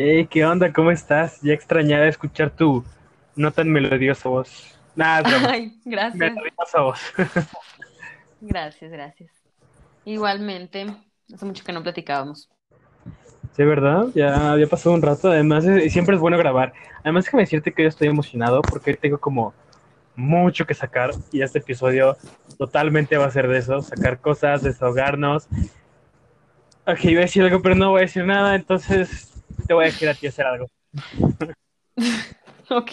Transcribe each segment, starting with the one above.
Hey, ¿qué onda? ¿Cómo estás? Ya extrañaba escuchar tu no tan melodiosa voz. Nada, es. Ay, gracias. melodiosa voz. Gracias, gracias. Igualmente, hace mucho que no platicábamos. Sí, ¿verdad? Ya había pasado un rato. Además, eh, siempre es bueno grabar. Además, déjame decirte que yo estoy emocionado porque tengo como mucho que sacar y este episodio totalmente va a ser de eso, sacar cosas, desahogarnos. Ok, iba a decir algo, pero no voy a decir nada, entonces te voy a decir a ti hacer algo. Ok.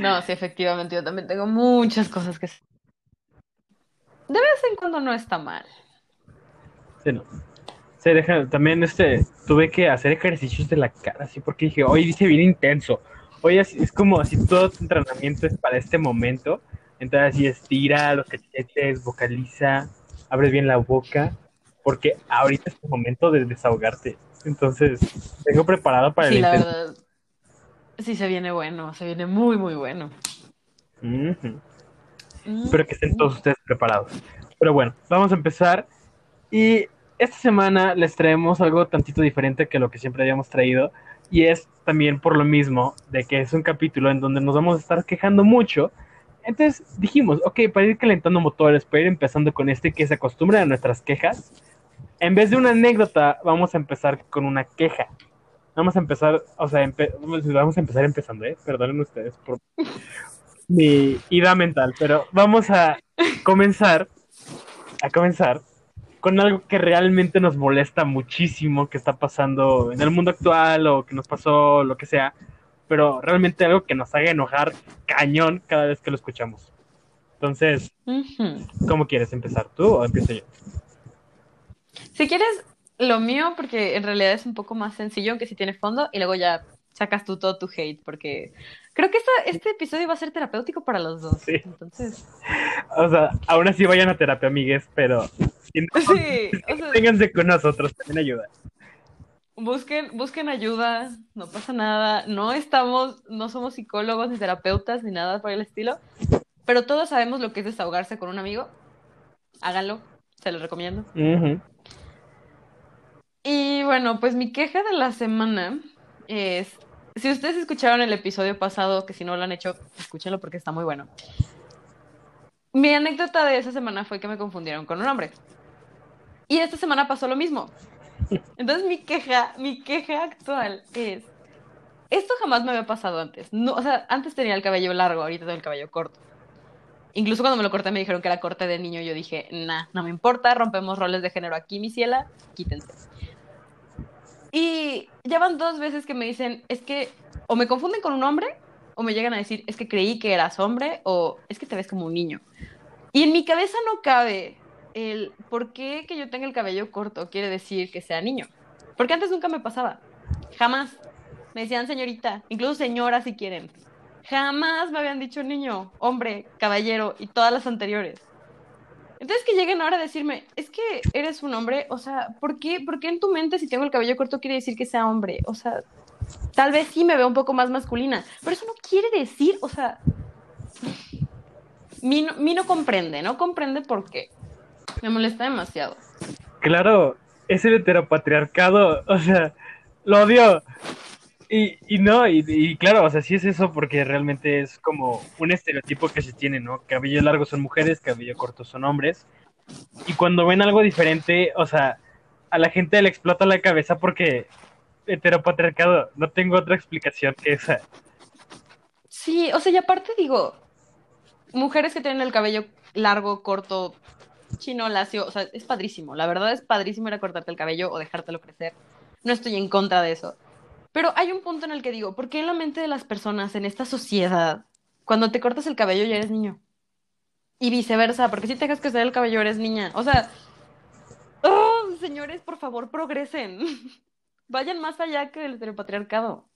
No, sí, efectivamente, yo también tengo muchas cosas que hacer. De vez en cuando no está mal. Sí, no. Sí, deja- también este, tuve que hacer ejercicios de la cara, así porque dije, hoy dice bien intenso. Hoy es, es como si todo tu entrenamiento es para este momento. Entonces así estira los cachetes, vocaliza, abre bien la boca, porque ahorita es tu momento de desahogarte. Entonces, tengo preparado para el Sí, la intenso. verdad. Sí, se viene bueno, se viene muy, muy bueno. Mm, Espero que estén todos ustedes preparados. Pero bueno, vamos a empezar. Y esta semana les traemos algo tantito diferente que lo que siempre habíamos traído. Y es también por lo mismo de que es un capítulo en donde nos vamos a estar quejando mucho. Entonces dijimos, ok, para ir calentando motores, para ir empezando con este que se acostumbra a nuestras quejas, en vez de una anécdota, vamos a empezar con una queja. Vamos a empezar, o sea, empe- vamos a empezar empezando, ¿eh? Perdonen ustedes por mi ida mental, pero vamos a comenzar, a comenzar con algo que realmente nos molesta muchísimo que está pasando en el mundo actual o que nos pasó, lo que sea, pero realmente algo que nos haga enojar cañón cada vez que lo escuchamos. Entonces. ¿cómo quieres empezar? ¿Tú o empiezo yo? Si quieres lo mío, porque en realidad es un poco más sencillo, aunque sí tiene fondo, y luego ya sacas tú todo tu hate, porque creo que esta- este episodio va a ser terapéutico para los dos. Sí. Entonces, O sea, aún así vayan a terapia, amigues, pero si no, sí, o sea, ténganse con nosotros, también ayuda. busquen, busquen ayuda, no pasa nada, no estamos, no somos psicólogos ni terapeutas ni nada por el estilo, pero todos sabemos lo que es desahogarse con un amigo. Háganlo, se los recomiendo. Ujú. Y bueno, pues mi queja de la semana es, si ustedes escucharon el episodio pasado, que si no lo han hecho, escúchenlo porque está muy bueno. Mi anécdota de esa semana fue que me confundieron con un hombre. Y esta semana pasó lo mismo. Entonces mi queja, mi queja actual es, esto jamás me había pasado antes. No, o sea, antes tenía el cabello largo, ahorita tengo el cabello corto. Incluso cuando me lo corté me dijeron que era corte de niño, yo dije, nah, no me importa, rompemos roles de género aquí, mi ciela, quítense. Y ya van dos veces que me dicen, es que o me confunden con un hombre, o me llegan a decir, es que creí que eras hombre, o es que te ves como un niño. Y en mi cabeza no cabe el por qué que yo tenga el cabello corto quiere decir que sea niño. Porque antes nunca me pasaba. Jamás. Me decían señorita, incluso señora si quieren. Jamás me habían dicho niño, hombre, caballero y todas las anteriores. Entonces que lleguen ahora a decirme, es que eres un hombre, o sea, ¿por qué, ¿por qué en tu mente si tengo el cabello corto quiere decir que sea hombre? O sea, tal vez sí me veo un poco más masculina, pero eso no quiere decir, o sea, mi mi no comprende, no comprende por qué. Me molesta demasiado. Claro, es el heteropatriarcado, o sea, lo odio. Y, y no, y, y claro, o sea, sí es eso porque realmente es como un estereotipo que se tiene, ¿no? Cabello largo son mujeres, cabello corto son hombres. Y cuando ven algo diferente, o sea, a la gente le explota la cabeza porque heteropatriarcado, no tengo otra explicación que esa. Sí, o sea, y aparte digo, mujeres que tienen el cabello largo, corto, chino, lacio, o sea, es padrísimo. La verdad es padrísimo ir a cortarte el cabello o dejártelo crecer. No estoy en contra de eso. Pero hay un punto en el que digo, ¿por qué en la mente de las personas en esta sociedad, cuando te cortas el cabello ya eres niño? Y viceversa, porque si te dejas crecer el cabello eres niña. O sea, ¡oh! señores, por favor, progresen. Vayan más allá que el heteropatriarcado.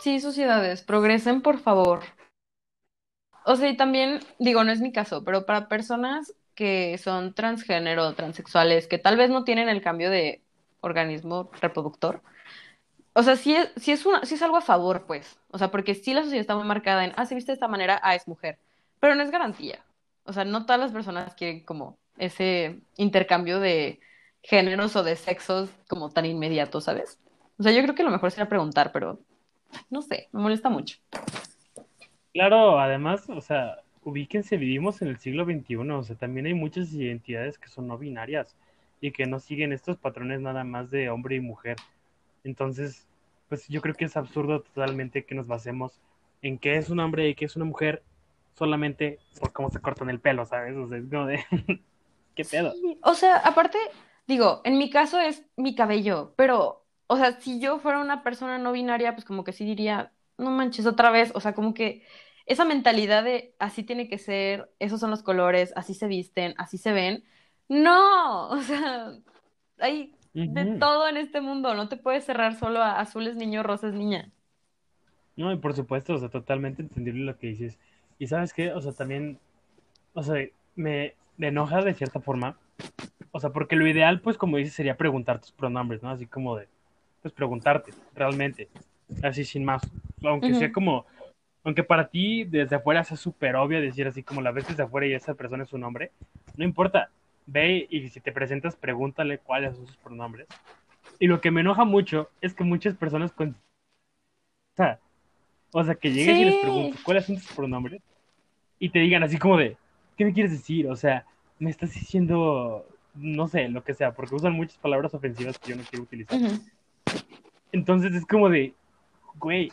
Sí, sociedades, progresen, por favor. O sea, y también, digo, no es mi caso, pero para personas que son transgénero, transexuales, que tal vez no tienen el cambio de organismo reproductor, o sea, sí es, sí es, una, sí es algo a favor, pues. O sea, porque sí la sociedad está muy marcada en, ah, se viste de esta manera, ah, es mujer. Pero no es garantía. O sea, no todas las personas quieren como ese intercambio de géneros o de sexos como tan inmediatos, ¿sabes? O sea, yo creo que lo mejor sería preguntar, pero no sé, me molesta mucho. Claro, además, o sea, ubíquense, vivimos en el siglo XXI, o sea, también hay muchas identidades que son no binarias y que no siguen estos patrones nada más de hombre y mujer. Entonces, pues yo creo que es absurdo totalmente que nos basemos en qué es un hombre y qué es una mujer solamente por cómo se cortan el pelo, ¿sabes? O sea, es como de, ¿qué pedo? O sea, aparte, digo, en mi caso es mi cabello, pero, o sea, si yo fuera una persona no binaria, pues como que sí diría, no manches otra vez, o sea, como que esa mentalidad de así tiene que ser, esos son los colores, así se visten, así se ven. No, o sea, hay de todo en este mundo, no te puedes cerrar solo a azules niño, rosas niña. No, y por supuesto, o sea, totalmente entendible lo que dices. Y sabes qué, o sea, también, o sea, me, me enoja de cierta forma, o sea, porque lo ideal, pues, como dices, sería preguntar tus pronombres, ¿no? Así como de, pues, preguntarte, realmente, así sin más. Aunque sea como, aunque para ti desde afuera sea súper obvio decir así como la ves desde afuera y esa persona es su nombre, no importa, ve y si te presentas, pregúntale cuáles son sus pronombres. Y lo que me enoja mucho es que muchas personas, con, o sea, o sea, que llegues y les preguntes cuáles son tus pronombres y te digan así como de, ¿qué me quieres decir? O sea, me estás diciendo, no sé, lo que sea, porque usan muchas palabras ofensivas que yo no quiero utilizar. Entonces es como de, güey,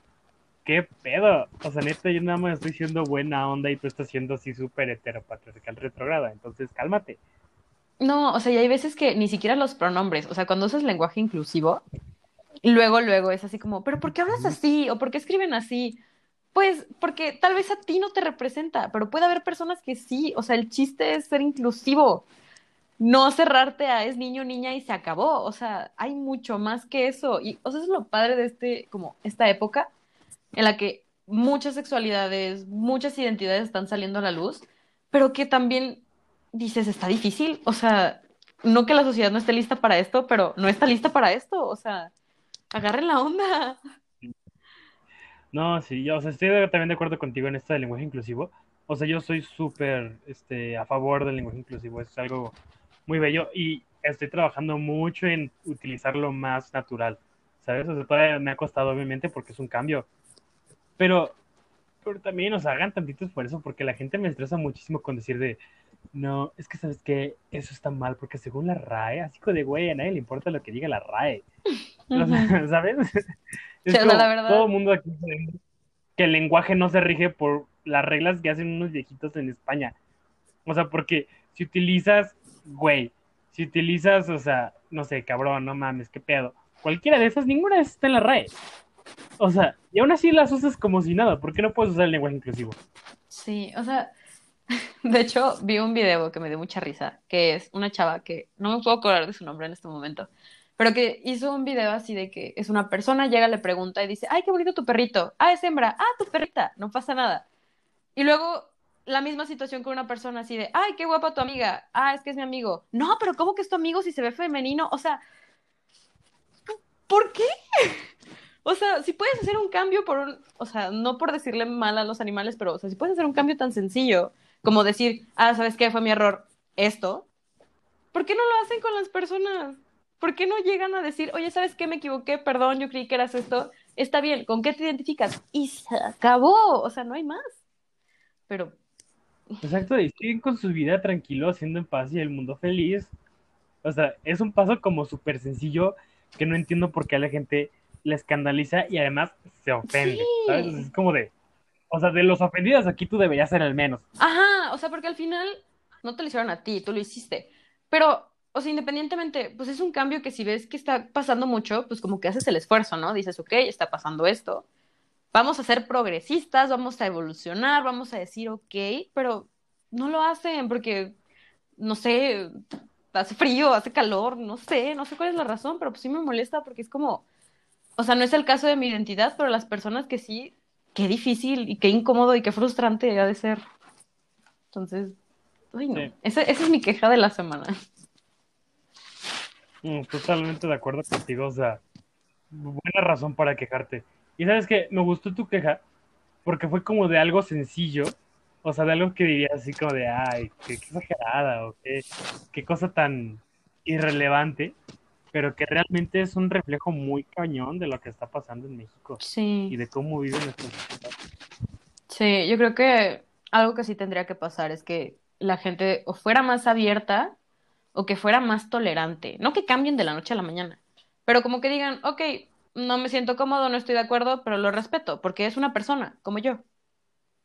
¿qué pedo? O sea, neta, yo nada más estoy siendo buena onda y tú estás siendo así súper heteropatriarcal retrograda. Entonces, cálmate. No, o sea, y hay veces que ni siquiera los pronombres, o sea, cuando usas lenguaje inclusivo, luego, luego es así como, ¿pero por qué hablas así? ¿O por qué escriben así? Pues porque tal vez a ti no te representa, pero puede haber personas que sí, o sea, el chiste es ser inclusivo, no cerrarte a es niño, niña y se acabó, o sea, hay mucho más que eso, y o eso es lo padre de este, como esta época en la que muchas sexualidades, muchas identidades están saliendo a la luz, pero que también dices, está difícil, o sea, no que la sociedad no esté lista para esto, pero no está lista para esto, o sea, agarren la onda. No, sí, yo, o sea, estoy también de acuerdo contigo en esto del lenguaje inclusivo. O sea, yo soy súper este, a favor del lenguaje inclusivo. Es algo muy bello y estoy trabajando mucho en utilizarlo más natural. ¿Sabes? O sea, todavía me ha costado, obviamente, porque es un cambio. Pero, pero también, o sea, hagan tantito esfuerzo porque la gente me estresa muchísimo con decir de, no, es que sabes que eso está mal porque según la RAE, así como de, güey, a nadie le importa lo que diga la RAE. ¿sabes? Es la todo el mundo aquí sabe que el lenguaje no se rige por las reglas que hacen unos viejitos en España. O sea, porque si utilizas, güey, si utilizas, o sea, no sé, cabrón, no mames, qué pedo. Cualquiera de esas, ninguna de esas está en la RAE. O sea, y aún así las usas como si nada. ¿Por qué no puedes usar el lenguaje inclusivo? sí, o sea, de hecho vi un video que me dio mucha risa, que es una chava que no me puedo acordar de su nombre en este momento, pero que hizo un video así de que es una persona, llega, le pregunta y dice, ay, qué bonito tu perrito, ah, es hembra, ah, tu perrita, no pasa nada. Y luego la misma situación con una persona así de, ay, qué guapa tu amiga, ah, es que es mi amigo. No, pero ¿cómo que es tu amigo si se ve femenino? O sea, ¿por qué? O sea, si puedes hacer un cambio por un, o sea, no por decirle mal a los animales, pero, o sea, si puedes hacer un cambio tan sencillo como decir, ah, ¿sabes qué? Fue mi error, esto, ¿por qué no lo hacen con las personas? ¿Por qué no llegan a decir, oye, ¿sabes qué? Me equivoqué, perdón, yo creí que eras esto. Está bien, ¿con qué te identificas? Y se acabó, o sea, no hay más. Pero Exacto, y siguen con su vida tranquilo, haciendo en paz y el mundo feliz. O sea, es un paso como súper sencillo que no entiendo por qué a la gente le escandaliza y además se ofende, sí, es como de, o sea, de los ofendidos aquí tú deberías ser el menos. ajá, o sea, porque al final no te lo hicieron a ti, tú lo hiciste. Pero, o sea, independientemente, pues es un cambio que si ves que está pasando mucho, pues como que haces el esfuerzo, ¿no? Dices, ok, está pasando esto, vamos a ser progresistas, vamos a evolucionar, vamos a decir, ok, pero no lo hacen porque, no sé, hace frío, hace calor, no sé, no sé cuál es la razón, pero pues sí me molesta porque es como, o sea, no es el caso de mi identidad, pero las personas que sí, qué difícil y qué incómodo y qué frustrante ha de ser. Entonces, ay no, Sí, esa, esa es mi queja de la semana. mm, totalmente de acuerdo contigo, o sea, buena razón para quejarte. Y sabes que me gustó tu queja porque fue como de algo sencillo, o sea, de algo que dirías así como de, ay, qué, exagerada, o qué, qué cosa tan, irrelevante, pero que realmente es un reflejo muy cañón de lo que está pasando en México Sí. y de cómo vive nuestra sociedad. Sí, yo creo que algo que sí tendría que pasar es que la gente o fuera más abierta o que fuera más tolerante. No que cambien de la noche a la mañana, pero como que digan, ok, no me siento cómodo, no estoy de acuerdo, pero lo respeto porque es una persona como yo.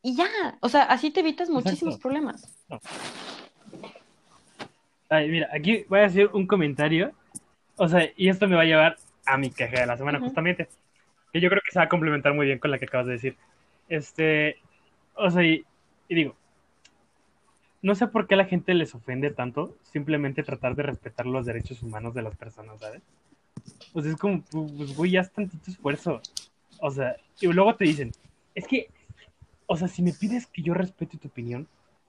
Y ya, o sea, así te evitas muchísimos Exacto. problemas. Ay, mira, aquí voy a hacer un comentario. O sea, y esto me va a llevar a mi queja de la semana, justamente. Que yo creo que se va a complementar muy bien con la que acabas de decir. Este, o sea, y, y digo, no sé por qué a la gente les ofende tanto simplemente tratar de respetar los derechos humanos de las personas, ¿sabes? Pues es como, pues, güey, ya es tantito esfuerzo. O sea, y luego te dicen, es que, o sea, si me pides que yo respete tu opinión,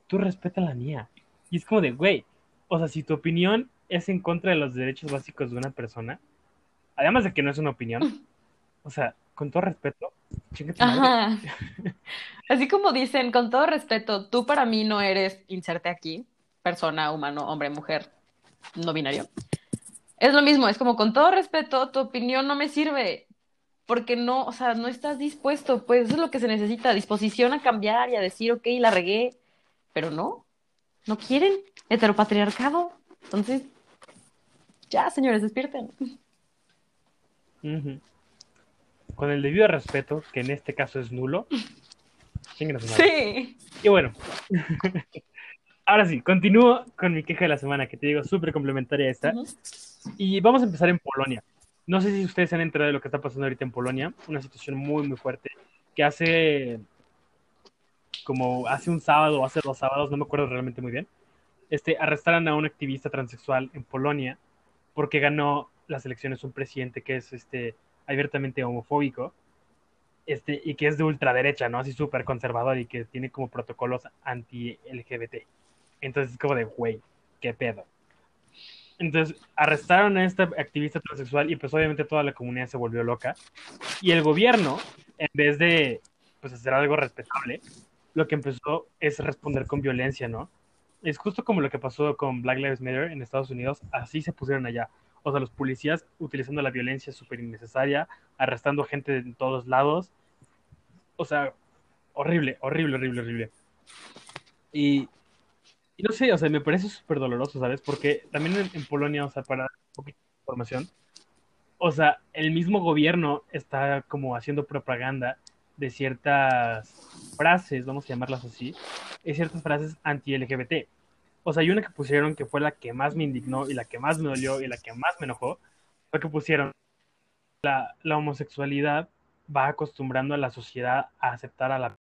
tú respeta la mía. Y es como de, güey, o sea, si tu opinión es en contra de los derechos básicos de una persona, además de que no es una opinión, o sea, con todo respeto. Ajá. Así como dicen, con todo respeto, tú para mí no eres inserte aquí, persona, humano, hombre, mujer, no binario. Es lo mismo, es como con todo respeto, tu opinión no me sirve, porque no, o sea, no estás dispuesto, pues eso es lo que se necesita, disposición a cambiar y a decir, ok, la regué, pero no, no quieren, heteropatriarcado. Entonces, ya, señores, despierten. Ujú. Con el debido respeto, que en este caso es nulo. Sí. Y bueno, ahora sí, continúo con mi queja de la semana, que te digo súper complementaria a esta. Ujú. Y vamos a empezar en Polonia. No sé si ustedes se han enterado de lo que está pasando ahorita en Polonia, una situación muy, muy fuerte, que hace como hace un sábado o hace dos sábados, no me acuerdo realmente muy bien, este, arrestaron a un activista transexual en Polonia porque ganó las elecciones un presidente que es este, abiertamente homofóbico este, y que es de ultraderecha, ¿no? Así súper conservador y que tiene como protocolos anti-LGBT. Entonces es como de, güey, qué pedo. Entonces arrestaron a esta activista transexual y pues obviamente toda la comunidad se volvió loca. Y el gobierno, en vez de pues hacer algo respetable, lo que empezó es responder con violencia, ¿no? Es justo como lo que pasó con Black Lives Matter en Estados Unidos, así se pusieron allá. O sea, los policías utilizando la violencia súper innecesaria, arrestando gente en todos lados. O sea, horrible, horrible, horrible, horrible. Y, y no sé, o sea, me parece súper doloroso, ¿sabes? Porque también en, Polonia, o sea, para un poquito de información, o sea, el mismo gobierno está como haciendo propaganda de ciertas frases, vamos a llamarlas así, de ciertas frases anti-LGBT. O sea, hay una que pusieron que fue la que más me indignó y la que más me dolió y la que más me enojó, fue que pusieron la, la homosexualidad va acostumbrando a la sociedad a aceptar a la...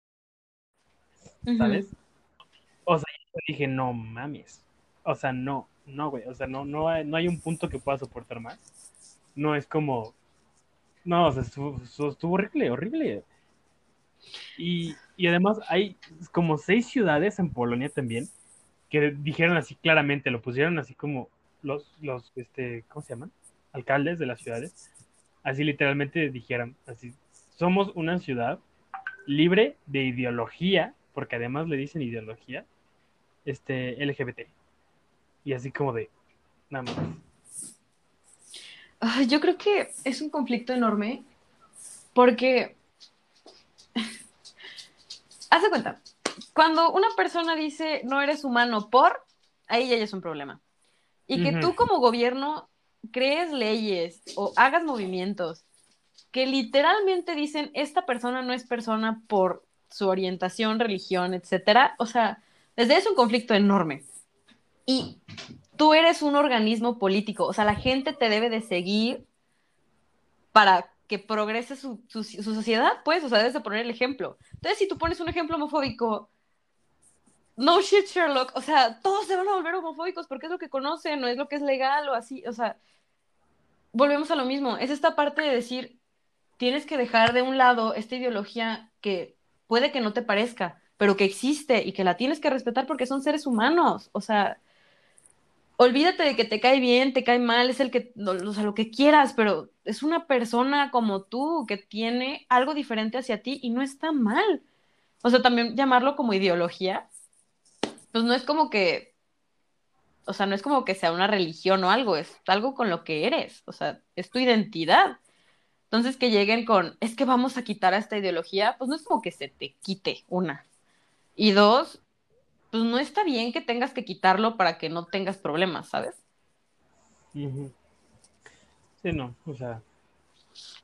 ¿Sabes? O sea, yo dije, no mames. O sea, no, no, güey. O sea, no, no, hay, no hay un punto que pueda soportar más. No es como... No, o sea, estuvo, estuvo horrible, horrible. Y, y, además hay como seis ciudades en Polonia también que dijeron así claramente, lo pusieron así como los, los este, ¿cómo se llaman? Alcaldes de las ciudades. Así literalmente dijeron, así, somos una ciudad libre de ideología, porque además le dicen ideología, este, LGBT. Y así como de, nada más. Ay, yo creo que es un conflicto enorme porque haz de cuenta, cuando una persona dice no eres humano por, ahí ya es un problema. Y que tú como gobierno crees leyes o hagas movimientos que literalmente dicen esta persona no es persona por su orientación, religión, etcétera. O sea, desde ahí es un conflicto enorme. Y tú eres un organismo político, o sea, la gente te debe de seguir para que progrese su, su, su sociedad, pues, o sea, debes de poner el ejemplo. Entonces, si tú pones un ejemplo homofóbico, no shit, Sherlock, o sea, todos se van a volver homofóbicos porque es lo que conocen, no es lo que es legal o así, o sea, volvemos a lo mismo, es esta parte de decir, tienes que dejar de un lado esta ideología que puede que no te parezca, pero que existe y que la tienes que respetar porque son seres humanos, o sea, olvídate de que te cae bien, te cae mal, es el que, o sea, lo que quieras, pero es una persona como tú que tiene algo diferente hacia ti y no está mal. O sea, también llamarlo como ideología, pues no es como que, O sea, no es como que sea una religión o algo, es algo con lo que eres, o sea, es tu identidad. Entonces que lleguen con, es que vamos a quitar a esta ideología, pues no es como que se te quite una. Y dos, pues no está bien que tengas que quitarlo para que no tengas problemas, ¿sabes? Sí, no, o sea.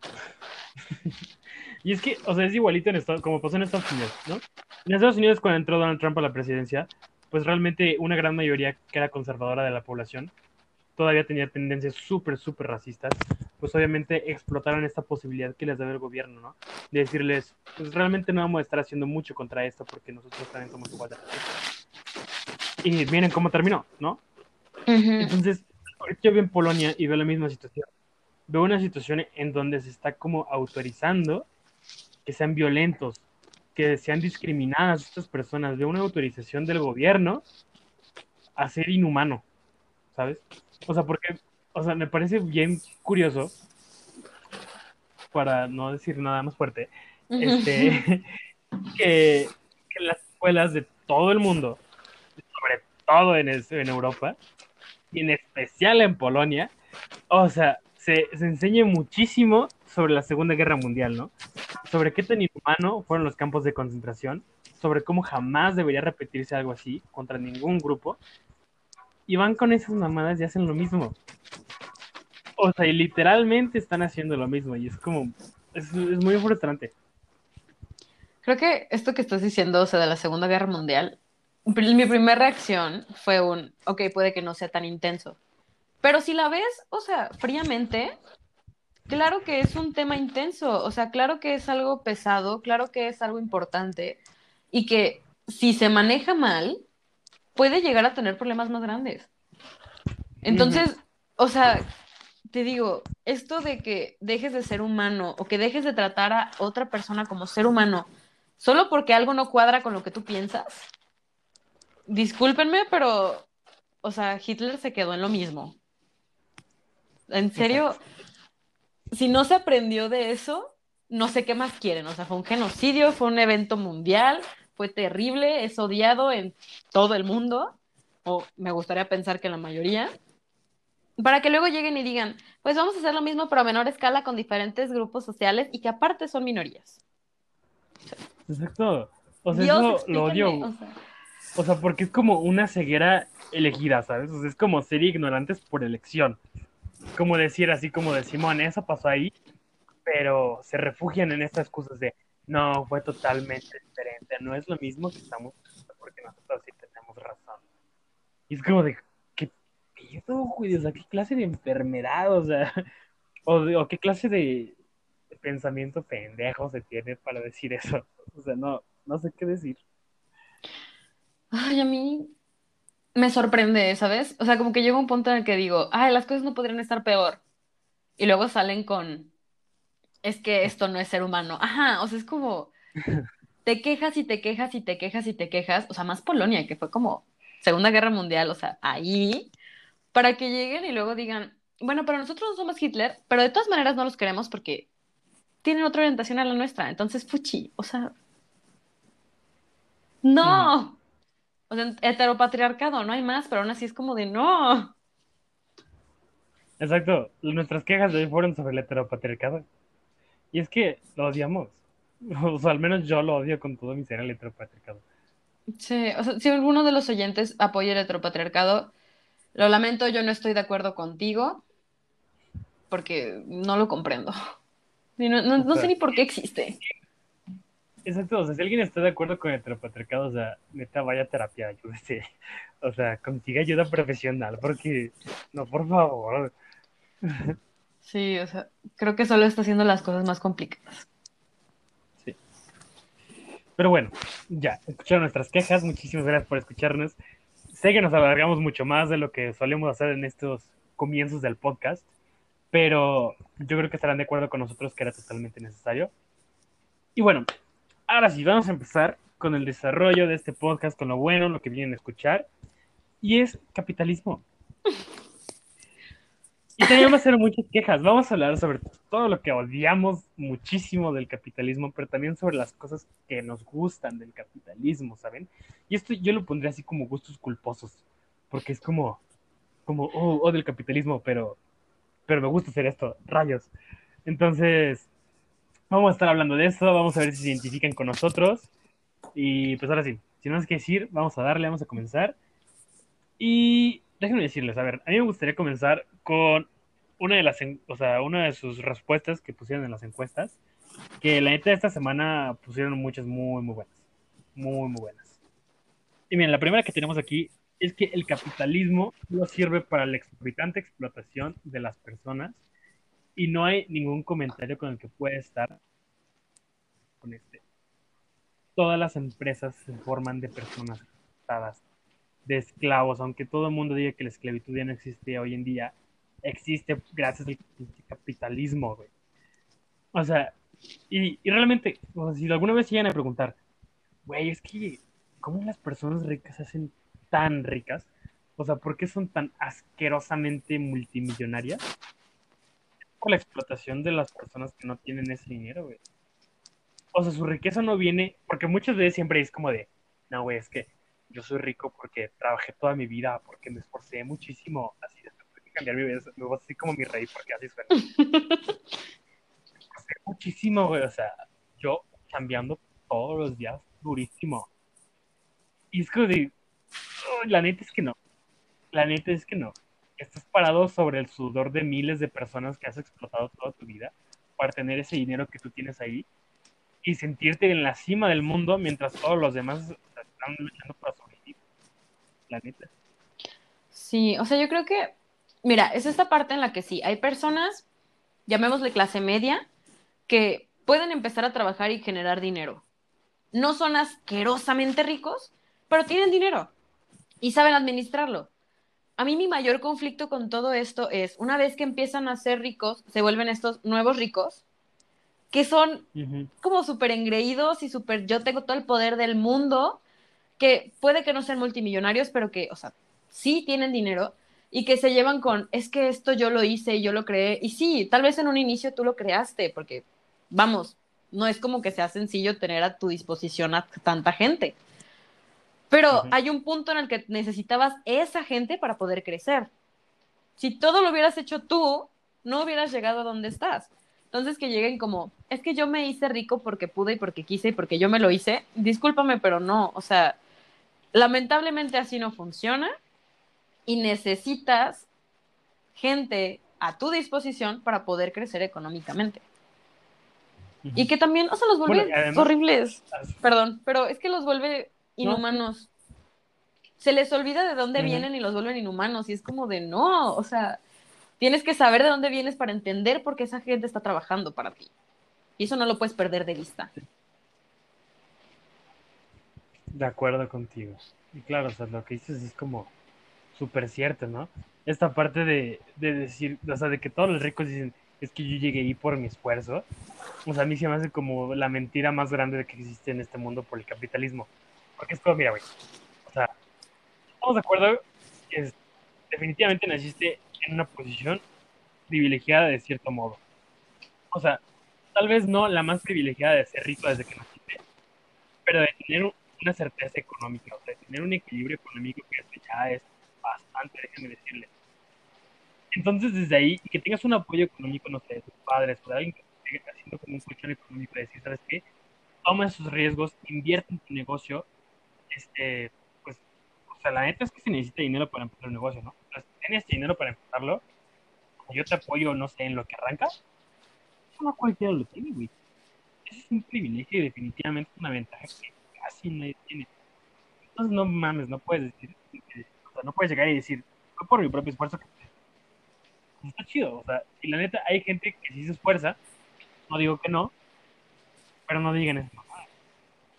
y es que, o sea, es igualito en Estados, como pasó en Estados Unidos, ¿no? En Estados Unidos, cuando entró Donald Trump a la presidencia, pues realmente una gran mayoría que era conservadora de la población todavía tenía tendencias súper, súper racistas, pues obviamente explotaron esta posibilidad que les daba el gobierno, ¿no? De decirles, pues realmente no vamos a estar haciendo mucho contra esto porque nosotros también somos igual de racistas. Y miren cómo terminó, ¿no? Entonces, ahorita yo veo en Polonia y veo la misma situación. Veo una situación en donde se está como autorizando que sean violentos, que sean discriminadas estas personas. Veo una autorización del gobierno a ser inhumano, ¿sabes? O sea, porque, o sea, me parece bien curioso, para no decir nada más fuerte, este, que, que las escuelas de todo el mundo, sobre todo en, Europa, y en especial en Polonia, o sea, se, se enseña muchísimo sobre la Segunda Guerra Mundial, ¿no? Sobre qué tan inhumano fueron los campos de concentración, sobre cómo jamás debería repetirse algo así contra ningún grupo, y van con esas mamadas y hacen lo mismo. O sea, y literalmente están haciendo lo mismo, y es como, es, es muy frustrante. Creo que esto que estás diciendo, o sea, de la Segunda Guerra Mundial, mi primera reacción fue un, ok, puede que no sea tan intenso. Pero si la ves, o sea, fríamente, claro que es un tema intenso, o sea, claro que es algo pesado, claro que es algo importante y que si se maneja mal, puede llegar a tener problemas más grandes. Entonces, o sea, te digo, esto de que dejes de ser humano o que dejes de tratar a otra persona como ser humano solo porque algo no cuadra con lo que tú piensas, discúlpenme, pero, o sea, Hitler se quedó en lo mismo. En serio, si no se aprendió de eso, no sé qué más quieren. O sea, fue un genocidio, fue un evento mundial, fue terrible, es odiado en todo el mundo, o me gustaría pensar que la mayoría, para que luego lleguen y digan, pues vamos a hacer lo mismo pero a menor escala con diferentes grupos sociales y que aparte son minorías. Exacto. O sea, Dios, eso lo odio. o sea, O sea, porque es como una ceguera elegida, ¿sabes? O sea, es como ser ignorantes por elección. Como decir así como de Simón, eso pasó ahí, pero se refugian en estas cosas de no, fue totalmente diferente, no es lo mismo que estamos porque nosotros sí tenemos razón. Y es como de, ¿qué pedo, güey? O sea, ¿qué clase de enfermedad? O sea, o, o qué clase de, de pensamiento pendejo se tiene para decir eso. O sea, no, no sé qué decir. Ay, a mí me sorprende, ¿sabes? O sea, como que llega un punto en el que digo, ay, las cosas no podrían estar peor. Y luego salen con, es que esto no es ser humano. Ajá, o sea, es como, te quejas y te quejas y te quejas y te quejas. O sea, más Polonia, que fue como Segunda Guerra Mundial, o sea, ahí, para que lleguen y luego digan, bueno, pero nosotros no somos Hitler, pero de todas maneras no los queremos porque tienen otra orientación a la nuestra. Entonces, fuchi, o sea, no. O sea, heteropatriarcado, no hay más, pero aún así es como de no. Exacto, nuestras quejas de hoy fueron sobre el heteropatriarcado. Y es que lo odiamos. O sea, al menos yo lo odio con todo mi ser el heteropatriarcado. Sí, o sea, si alguno de los oyentes apoya el heteropatriarcado, lo lamento, yo no estoy de acuerdo contigo porque no lo comprendo. No- no sé ni por qué existe. Exacto, o sea, si alguien está de acuerdo con el heteropatriarcado, o sea, neta, vaya a terapia, ayúdese. O sea, consiga ayuda profesional, porque, no, por favor. Sí, o sea, creo que solo está haciendo las cosas más complicadas. Pero bueno, ya, escucharon nuestras quejas, muchísimas gracias por escucharnos. Sé que nos alargamos mucho más de lo que solemos hacer en estos comienzos del podcast, pero yo creo que estarán de acuerdo con nosotros que era totalmente necesario. Y bueno, ahora sí, vamos a empezar con el desarrollo de este podcast, con lo bueno, lo que vienen a escuchar, y es capitalismo. Y también va a ser muchas quejas. Vamos a hablar sobre todo lo que odiamos muchísimo del capitalismo, pero también sobre las cosas que nos gustan del capitalismo, ¿saben? Y esto yo lo pondría así como gustos culposos, porque es como, como, oh, odio el capitalismo, pero, pero me gusta hacer esto, rayos. Entonces, vamos a estar hablando de eso, vamos a ver si se identifican con nosotros. Y pues ahora sí, sin más que decir, vamos a darle, vamos a comenzar. Y déjenme decirles, a ver, a mí me gustaría comenzar con una de las, o sea, una de sus respuestas que pusieron en las encuestas, que la neta esta semana pusieron muchas muy, muy buenas. Muy, muy buenas. Y miren, la primera que tenemos aquí es que el capitalismo no sirve para la exorbitante explotación de las personas y no hay ningún comentario con el que pueda estar con este. Todas las empresas se forman de personas explotadas, de esclavos, aunque todo el mundo diga que la esclavitud ya no existe hoy en día, existe gracias al capitalismo, güey. O sea, y, realmente, si alguna vez llegan a preguntar, güey, es que, ¿cómo las personas ricas se hacen tan ricas? O sea, ¿por qué son tan asquerosamente multimillonarias? Por la explotación de las personas que no tienen ese dinero, güey. O sea, su riqueza no viene, porque muchas veces siempre es como de, no, güey, es que yo soy rico porque trabajé toda mi vida, porque me esforcé muchísimo, así de cambiar mi vida, me voy así como mi rey, porque así suena. muchísimo, güey, o sea, yo cambiando todos los días, durísimo. Y es como de, la neta es que no, la neta es que no. Estás parado sobre el sudor de miles de personas que has explotado toda tu vida para tener ese dinero que tú tienes ahí y sentirte en la cima del mundo mientras todos los demás están luchando para sobrevivir. La neta. Sí, o sea, yo creo que Mira, es esta parte en la que sí, hay personas, llamémosle clase media, que pueden empezar a trabajar y generar dinero. No son asquerosamente ricos, pero tienen dinero y saben administrarlo. A mí mi mayor conflicto con todo esto es, una vez que empiezan a ser ricos, se vuelven estos nuevos ricos, que son como súper engreídos y súper, yo tengo todo el poder del mundo, que puede que no sean multimillonarios, pero que, o sea, sí tienen dinero, y que se llevan con, es que esto yo lo hice y yo lo creé. Y sí, tal vez en un inicio tú lo creaste, porque, vamos, no es como que sea sencillo tener a tu disposición a tanta gente. Pero hay un punto en el que necesitabas esa gente para poder crecer. Si todo lo hubieras hecho tú, no hubieras llegado a donde estás. Entonces que lleguen como, es que yo me hice rico porque pude y porque quise y porque yo me lo hice. Discúlpame, pero no, o sea, lamentablemente así no funciona y necesitas gente a tu disposición para poder crecer económicamente. Y que también, o sea, los vuelve horribles. Perdón, pero es que los vuelve inhumanos. Se les olvida de dónde vienen y los vuelven inhumanos. Y es como de no, o sea, tienes que saber de dónde vienes para entender por qué esa gente está trabajando para ti. Y eso no lo puedes perder de vista. De acuerdo contigo. Y claro, o sea, lo que dices es como súper cierto, ¿no? Esta parte de, de, decir, o sea, de que todos los ricos dicen, es que yo llegué ahí por mi esfuerzo. O sea, a mí se me hace como la mentira más grande de que existe en este mundo por el capitalismo. Porque es como, mira, güey, o sea, estamos de acuerdo que definitivamente naciste en una posición privilegiada de cierto modo. O sea, tal vez no la más privilegiada de ser rico desde que naciste, pero de tener una certeza económica, o sea, de tener un equilibrio económico que ya es bastante, déjenme decirle. Entonces, desde ahí, y que tengas un apoyo económico, no sé, de tus padres, o de alguien que esté haciendo como un colchón económico, de decir, ¿sabes qué? Toma esos riesgos, invierte en tu negocio, este, pues, o sea, la neta es que se necesita dinero para empezar un negocio, ¿no? Entonces, tienes dinero para empezarlo, yo te apoyo, no sé, en lo que arrancas, eso no cualquiera lo tiene, güey. Ese es un privilegio y definitivamente una ventaja que casi nadie tiene. Entonces, no mames, no puedes decir no puedes llegar y decir, fue por mi propio esfuerzo que está chido, o sea, y la neta, hay gente que sí se esfuerza, no digo que no, pero no digan eso.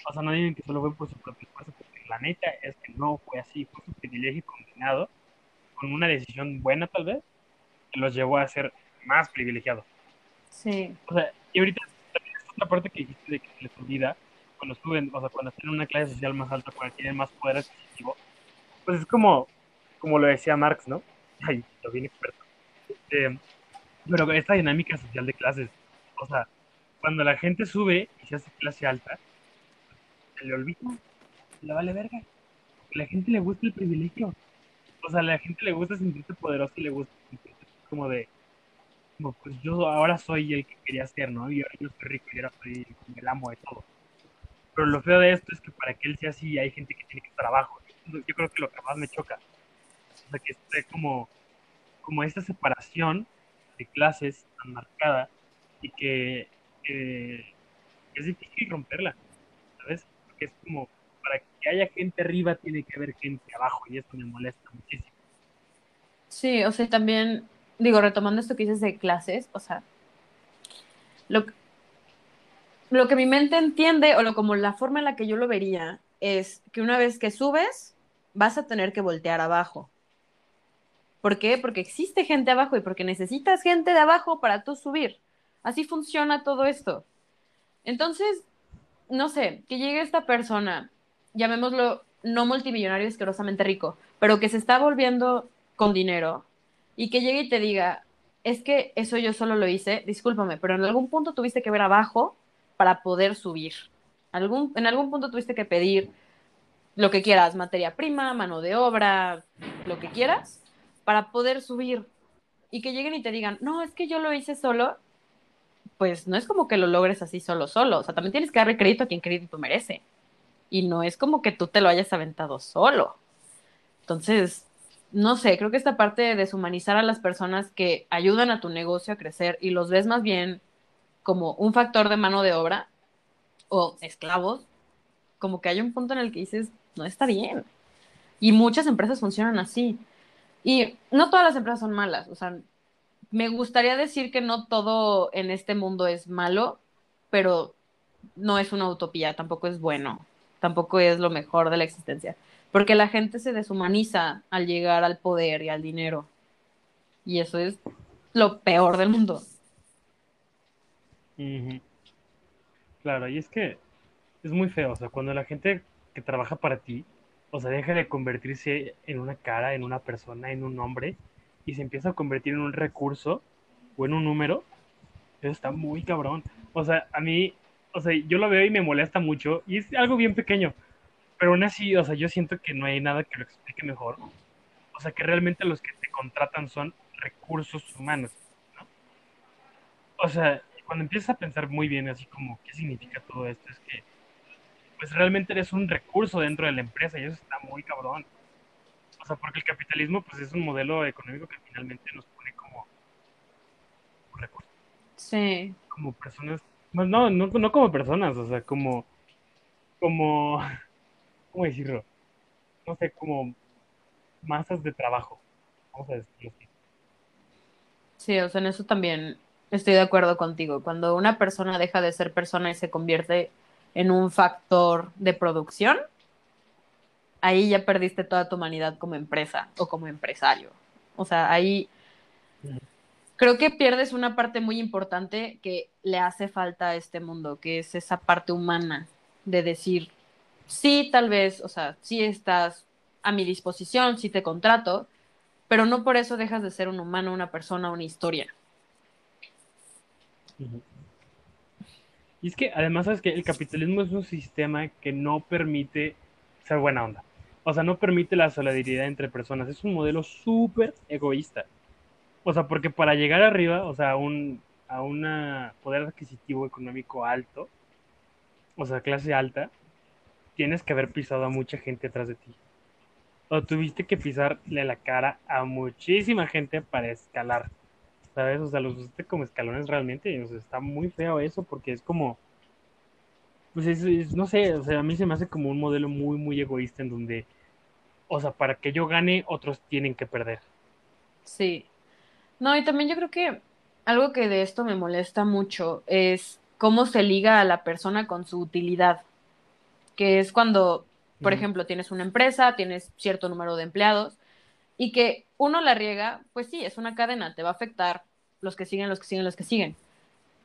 O sea, no digan que solo fue por su propio esfuerzo, porque la neta es que no fue así, fue su privilegio combinado con una decisión buena tal vez, que los llevó a ser más privilegiados. Sí. O sea, y ahorita también es otra parte que dijiste de que se les olvida, cuando suben, o sea, cuando están en una clase social más alta, cuando tienen más poder adquisitivo, pues es como, como lo decía Marx, ¿no? Ay, lo bien experto. Eh, pero esta dinámica social de clases, o sea, cuando la gente sube y se hace clase alta, se le olvida, le vale verga. La gente le gusta el privilegio. o sea, a la gente le gusta sentirse poderoso y le gusta sentirse como de, como pues yo ahora soy el que quería ser, ¿no? Y ahora yo soy rico y ahora soy el amo de todo. Pero lo feo de esto es que para que él sea así hay gente que tiene que estar abajo. Yo creo que lo que más me choca. O sea, que esté como, como esta separación de clases tan marcada y que, que es difícil romperla, ¿sabes? Porque es como, para que haya gente arriba tiene que haber gente abajo y esto me molesta muchísimo. Sí, o sea, también, digo, retomando esto que dices de clases, o sea, lo, lo que mi mente entiende o lo, como la forma en la que yo lo vería es que una vez que subes, vas a tener que voltear abajo. ¿Por qué? Porque existe gente abajo y porque necesitas gente de abajo para tú subir. Así funciona todo esto. Entonces, no sé, que llegue esta persona, llamémoslo no multimillonario asquerosamente rico, pero que se está volviendo con dinero y que llegue y te diga, es que eso yo solo lo hice, discúlpame, pero en algún punto tuviste que ver abajo para poder subir. Algún, en algún punto tuviste que pedir lo que quieras, materia prima, mano de obra, lo que quieras, para poder subir. Y que lleguen y te digan, no, es que yo lo hice solo, pues no es como que lo logres así solo, solo. O sea, también tienes que darle crédito a quien crédito merece. Y no es como que tú te lo hayas aventado solo. Entonces, no sé, creo que esta parte de deshumanizar a las personas que ayudan a tu negocio a crecer y los ves más bien como un factor de mano de obra o esclavos, como que hay un punto en el que dices, no está bien. Y muchas empresas funcionan así. Y no todas las empresas son malas, o sea, me gustaría decir que no todo en este mundo es malo, pero no es una utopía, tampoco es bueno, tampoco es lo mejor de la existencia, porque la gente se deshumaniza al llegar al poder y al dinero, y eso es lo peor del mundo. Claro, y es que es muy feo, o sea, cuando la gente que trabaja para ti, o sea, deja de convertirse en una cara, en una persona, en un hombre, y se empieza a convertir en un recurso o en un número, eso está muy cabrón. O sea, a mí, o sea, yo lo veo y me molesta mucho, y es algo bien pequeño, pero aún así, o sea, yo siento que no hay nada que lo explique mejor. O sea, que realmente los que te contratan son recursos humanos, ¿no? O sea, cuando empiezas a pensar muy bien así como qué significa todo esto, es que pues realmente eres un recurso dentro de la empresa y eso está muy cabrón. O sea, porque el capitalismo pues es un modelo económico que finalmente nos pone como, recursos. Sí. Como personas, no, no, no como personas, o sea, como, como, ¿cómo decirlo? No sé, como masas de trabajo, vamos a decirlo así. Sí, o sea, en eso también estoy de acuerdo contigo. Cuando una persona deja de ser persona y se convierte en un factor de producción, ahí ya perdiste toda tu humanidad como empresa o como empresario. O sea, ahí creo que pierdes una parte muy importante que le hace falta a este mundo, que es esa parte humana de decir, sí, tal vez, o sea, sí estás a mi disposición, sí te contrato, pero no por eso dejas de ser un humano, una persona, una historia. Y es que además sabes que el capitalismo es un sistema que no permite ser buena onda. O sea, no permite la solidaridad entre personas. Es un modelo súper egoísta. O sea, porque para llegar arriba, o sea, un a un poder adquisitivo económico alto, o sea, clase alta, tienes que haber pisado a mucha gente atrás de ti. O tuviste que pisarle la cara a muchísima gente para escalar. ¿Sabes? O sea, los usaste como escalones realmente. O sea, está muy feo eso porque es como. Pues es, no sé, o sea, a mí se me hace como un modelo muy, muy egoísta en donde o sea, para que yo gane, otros tienen que perder. Sí. No, y también yo creo que algo que de esto me molesta mucho es cómo se liga a la persona con su utilidad, que es cuando, por ejemplo, tienes una empresa, tienes cierto número de empleados y que uno la riega, pues sí, es una cadena, te va a afectar los que siguen, los que siguen, los que siguen.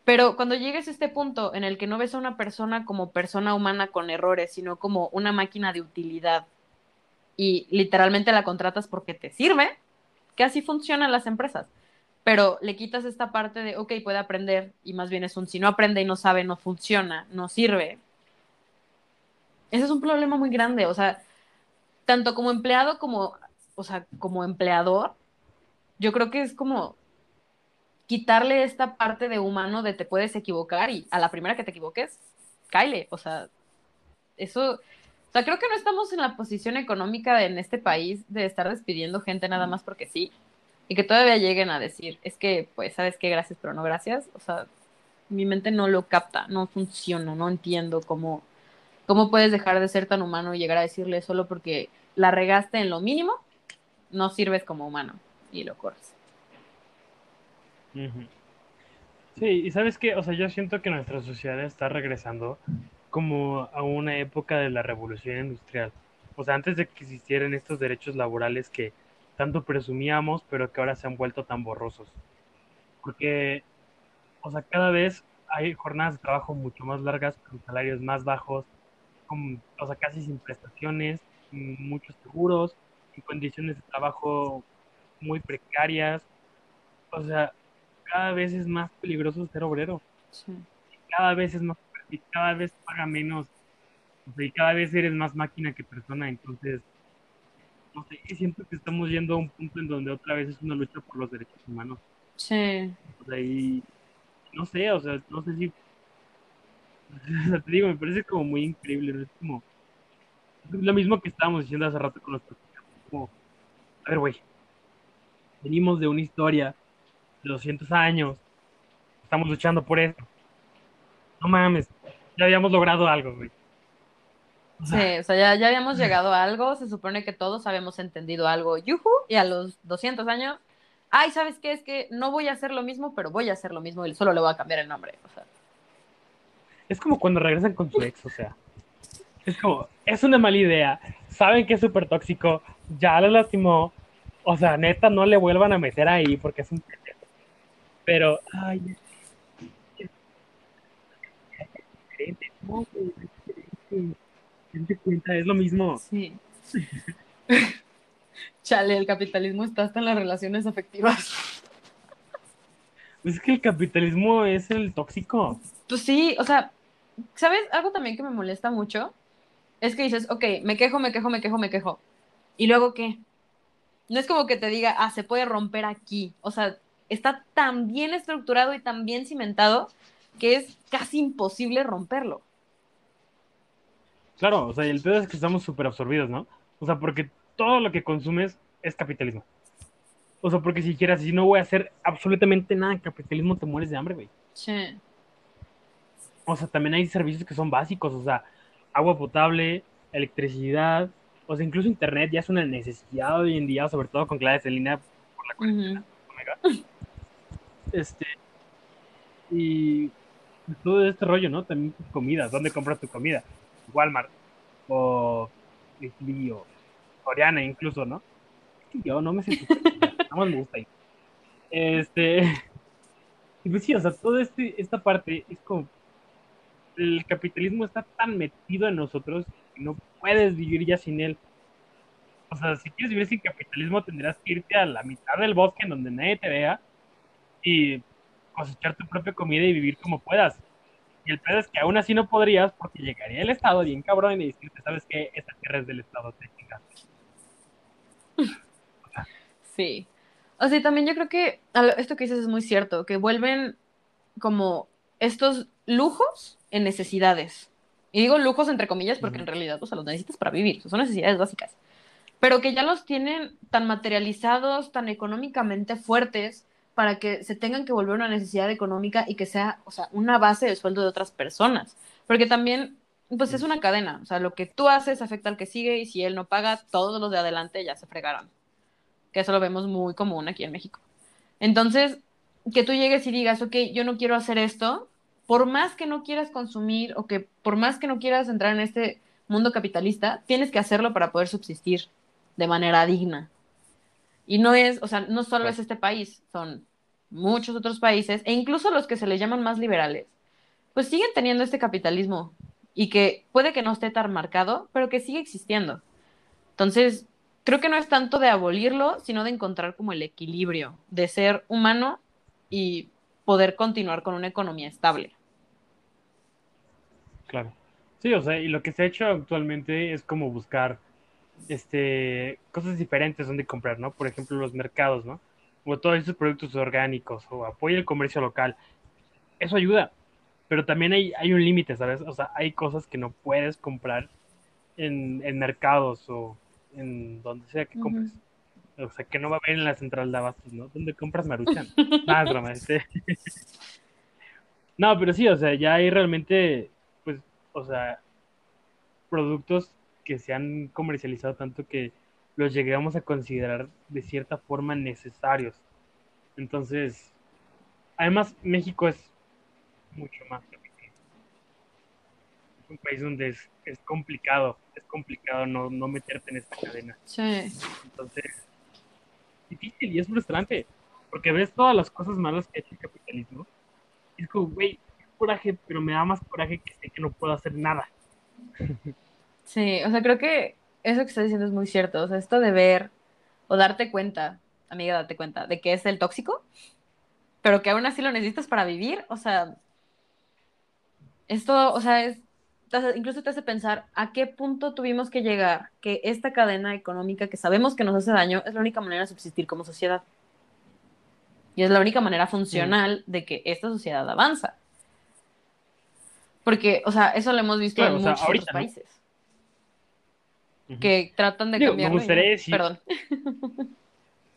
Pero cuando llegues a este punto en el que no ves a una persona como persona humana con errores, sino como una máquina de utilidad y literalmente la contratas porque te sirve, que así funcionan las empresas. Pero le quitas esta parte de, ok, puede aprender, y más bien es un, si no aprende y no sabe, no funciona, no sirve. Ese es un problema muy grande, o sea, tanto como empleado como o sea, como empleador, yo creo que es como quitarle esta parte de humano de te puedes equivocar y a la primera que te equivoques, cáile. O sea, eso, o sea, creo que no estamos en la posición económica en este país de estar despidiendo gente nada más porque sí. Y que todavía lleguen a decir, es que, pues, ¿sabes qué? Gracias, pero no gracias. O sea, mi mente no lo capta, no funciona, no entiendo cómo, cómo puedes dejar de ser tan humano y llegar a decirle solo porque la regaste en lo mínimo, no sirves como humano y lo corres. Sí, y sabes qué, o sea, yo siento que nuestra sociedad está regresando como a una época de la revolución industrial. O sea, antes de que existieran estos derechos laborales que tanto presumíamos, pero que ahora se han vuelto tan borrosos. Porque, o sea, cada vez hay jornadas de trabajo mucho más largas, con salarios más bajos, con, o sea, casi sin prestaciones, muchos seguros, y condiciones de trabajo muy precarias. O sea, cada vez es más peligroso ser obrero. Cada vez es más, y cada vez paga menos. y cada vez eres más máquina que persona. Entonces, no sé, siento que estamos yendo a un punto en donde otra vez es una lucha por los derechos humanos. Sí. O sea, y no sé, o sea, no sé si. te digo, me parece como muy increíble, ¿no? Es como. lo mismo que estábamos diciendo hace rato con los como, a ver, güey, venimos de una historia 200 años. Estamos luchando por eso. No mames, ya habíamos logrado algo, güey. Sí, o sea, ya, ya, habíamos llegado a algo, se supone que todos habíamos entendido algo, yuhu, y a los 200 años, ay, ¿sabes qué? Es que no voy a hacer lo mismo, pero voy a hacer lo mismo y solo le voy a cambiar el nombre, o sea. Es como cuando regresan con su ex, o sea. Es como, es una mala idea, saben que es súper tóxico, ya lo lastimó, o sea, neta, no le vuelvan a meter ahí porque es un pero, ay, es cuenta, es lo mismo. Sí. Chale, el capitalismo está hasta en las relaciones afectivas. Pues es que el capitalismo es el tóxico. Pues sí, o sea, ¿sabes? Algo también que me molesta mucho es que dices, ok, me quejo, me quejo, me quejo, me quejo. ¿Y luego qué? No es como que te diga, ah, se puede romper aquí. O sea, está tan bien estructurado y tan bien cimentado que es casi imposible romperlo. Claro, o sea, el pedo es que estamos súper absorbidos, ¿no? O sea, porque todo lo que consumes es capitalismo. O sea, porque si quieras, si no voy a hacer absolutamente nada en capitalismo, te mueres de hambre, güey. Sí. O sea, también hay servicios que son básicos, o sea, agua potable, electricidad, o sea, incluso internet ya es una necesidad hoy en día, sobre todo con clases en línea por la cuarentena. Este, y todo este rollo, ¿no? También comida, ¿dónde compras tu comida? Walmart o o Coreana incluso, ¿no? Yo no me siento, nada más me gusta ahí. Este, y pues sí, o sea, toda este, esta parte es como, el capitalismo está tan metido en nosotros que no puedes vivir ya sin él. O sea, si quieres vivir sin capitalismo tendrás que irte a la mitad del bosque en donde nadie te vea y cosechar tu propia comida y vivir como puedas. Y el pedo es que aún así no podrías porque llegaría el Estado bien cabrón y decirte, ¿sabes qué? Esta tierra es del Estado, te Sí. O sea, también yo creo que esto que dices es muy cierto, que vuelven como estos lujos en necesidades. Y digo lujos entre comillas porque en realidad, o sea, los necesitas para vivir, son necesidades básicas. Pero que ya los tienen tan materializados, tan económicamente fuertes, para que se tengan que volver una necesidad económica y que sea, o sea, una base de sueldo de otras personas. Porque también, pues es una cadena, o sea, lo que tú haces afecta al que sigue y si él no paga, todos los de adelante ya se fregaron. Que eso lo vemos muy común aquí en México. Entonces, que tú llegues y digas, ok, yo no quiero hacer esto, por más que no quieras consumir o que por más que no quieras entrar en este mundo capitalista, tienes que hacerlo para poder subsistir de manera digna. Y no es, o sea, no solo es este país, son muchos otros países, e incluso los que se les llaman más liberales, pues siguen teniendo este capitalismo y que puede que no esté tan marcado, pero que sigue existiendo. Entonces, creo que no es tanto de abolirlo, sino de encontrar como el equilibrio, de ser humano y poder continuar con una economía estable. Claro. Sí, o sea, y lo que se ha hecho actualmente es como buscar este, cosas diferentes donde comprar, ¿no? Por ejemplo, los mercados, ¿no? O todos esos productos orgánicos, o apoya el comercio local. Eso ayuda, pero también hay, hay un límite, ¿sabes? O sea, hay cosas que no puedes comprar en, en mercados o en donde sea que compres. O sea, que no va a haber en la central de abastos, ¿no? ¿Dónde compras maruchan? Nada, broma, este. no, pero sí, o sea, ya hay realmente, pues, o sea, productos que se han comercializado tanto que los llegamos a considerar de cierta forma necesarios. Entonces, además, México es mucho más Es un país donde es, es complicado, es complicado no, no meterte en esta cadena. Sí. Entonces, difícil y es frustrante, porque ves todas las cosas malas que ha hecho el capitalismo. Y es como, güey, coraje, pero me da más coraje que sé que no puedo hacer nada. Sí, o sea, creo que eso que estás diciendo es muy cierto. O sea, esto de ver o darte cuenta, amiga, date cuenta, de que es el tóxico, pero que aún así lo necesitas para vivir. O sea, esto, o sea, es, incluso te hace pensar a qué punto tuvimos que llegar que esta cadena económica que sabemos que nos hace daño es la única manera de subsistir como sociedad. Y es la única manera funcional de que esta sociedad avanza. Porque, o sea, eso lo hemos visto en muchos otros países. Que tratan de cambiar. Me gustaría decir. Perdón.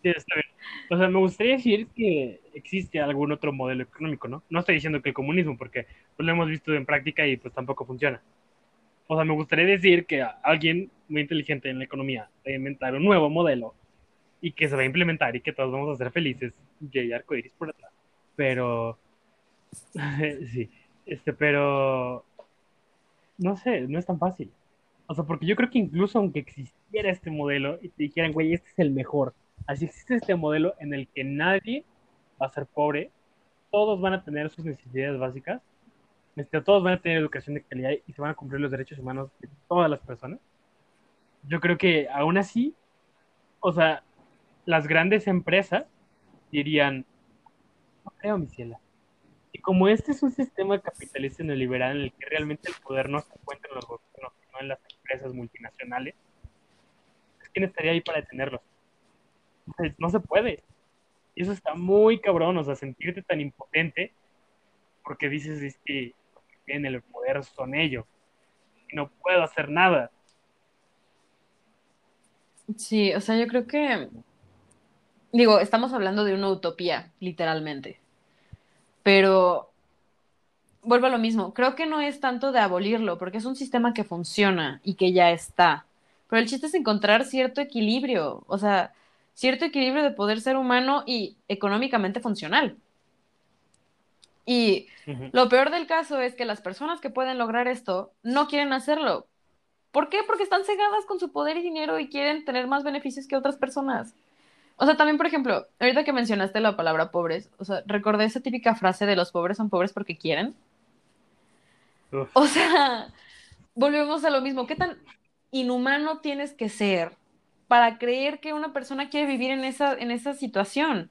Sí, está bien. O sea, me gustaría decir que existe algún otro modelo económico, ¿no? No estoy diciendo que el comunismo, porque pues, lo hemos visto en práctica y pues tampoco funciona. O sea, me gustaría decir que alguien muy inteligente en la economía va a inventar un nuevo modelo y que se va a implementar y que todos vamos a ser felices y hay arcoiris por atrás. Pero, sí, este, pero, no sé, no es tan fácil. O sea, porque yo creo que incluso aunque existiera este modelo y te dijeran, güey, este es el mejor, así existe este modelo en el que nadie va a ser pobre, todos van a tener sus necesidades básicas, este, todos van a tener educación de calidad y se van a cumplir los derechos humanos de todas las personas. Yo creo que aún así, o sea, las grandes empresas dirían, no creo, mi ciela. Y como este es un sistema capitalista neoliberal en el que realmente el poder no se encuentra en los gobiernos, sino en las empresas multinacionales, ¿quién estaría ahí para detenerlos? No se puede. Y eso está muy cabrón, o sea, sentirte tan impotente porque dices, es que tienen el poder son ellos. Y no puedo hacer nada. Sí, o sea, yo creo que, digo, estamos hablando de una utopía, literalmente. Pero vuelvo a lo mismo, creo que no es tanto de abolirlo, porque es un sistema que funciona y que ya está. Pero el chiste es encontrar cierto equilibrio, o sea, cierto equilibrio de poder ser humano y económicamente funcional. Y lo peor del caso es que las personas que pueden lograr esto no quieren hacerlo. ¿Por qué? Porque están cegadas con su poder y dinero y quieren tener más beneficios que otras personas. O sea, también, por ejemplo, ahorita que mencionaste la palabra pobres, o sea, recordé esa típica frase de los pobres son pobres porque quieren. O sea, volvemos a lo mismo. ¿Qué tan inhumano tienes que ser para creer que una persona quiere vivir en esa, en esa situación?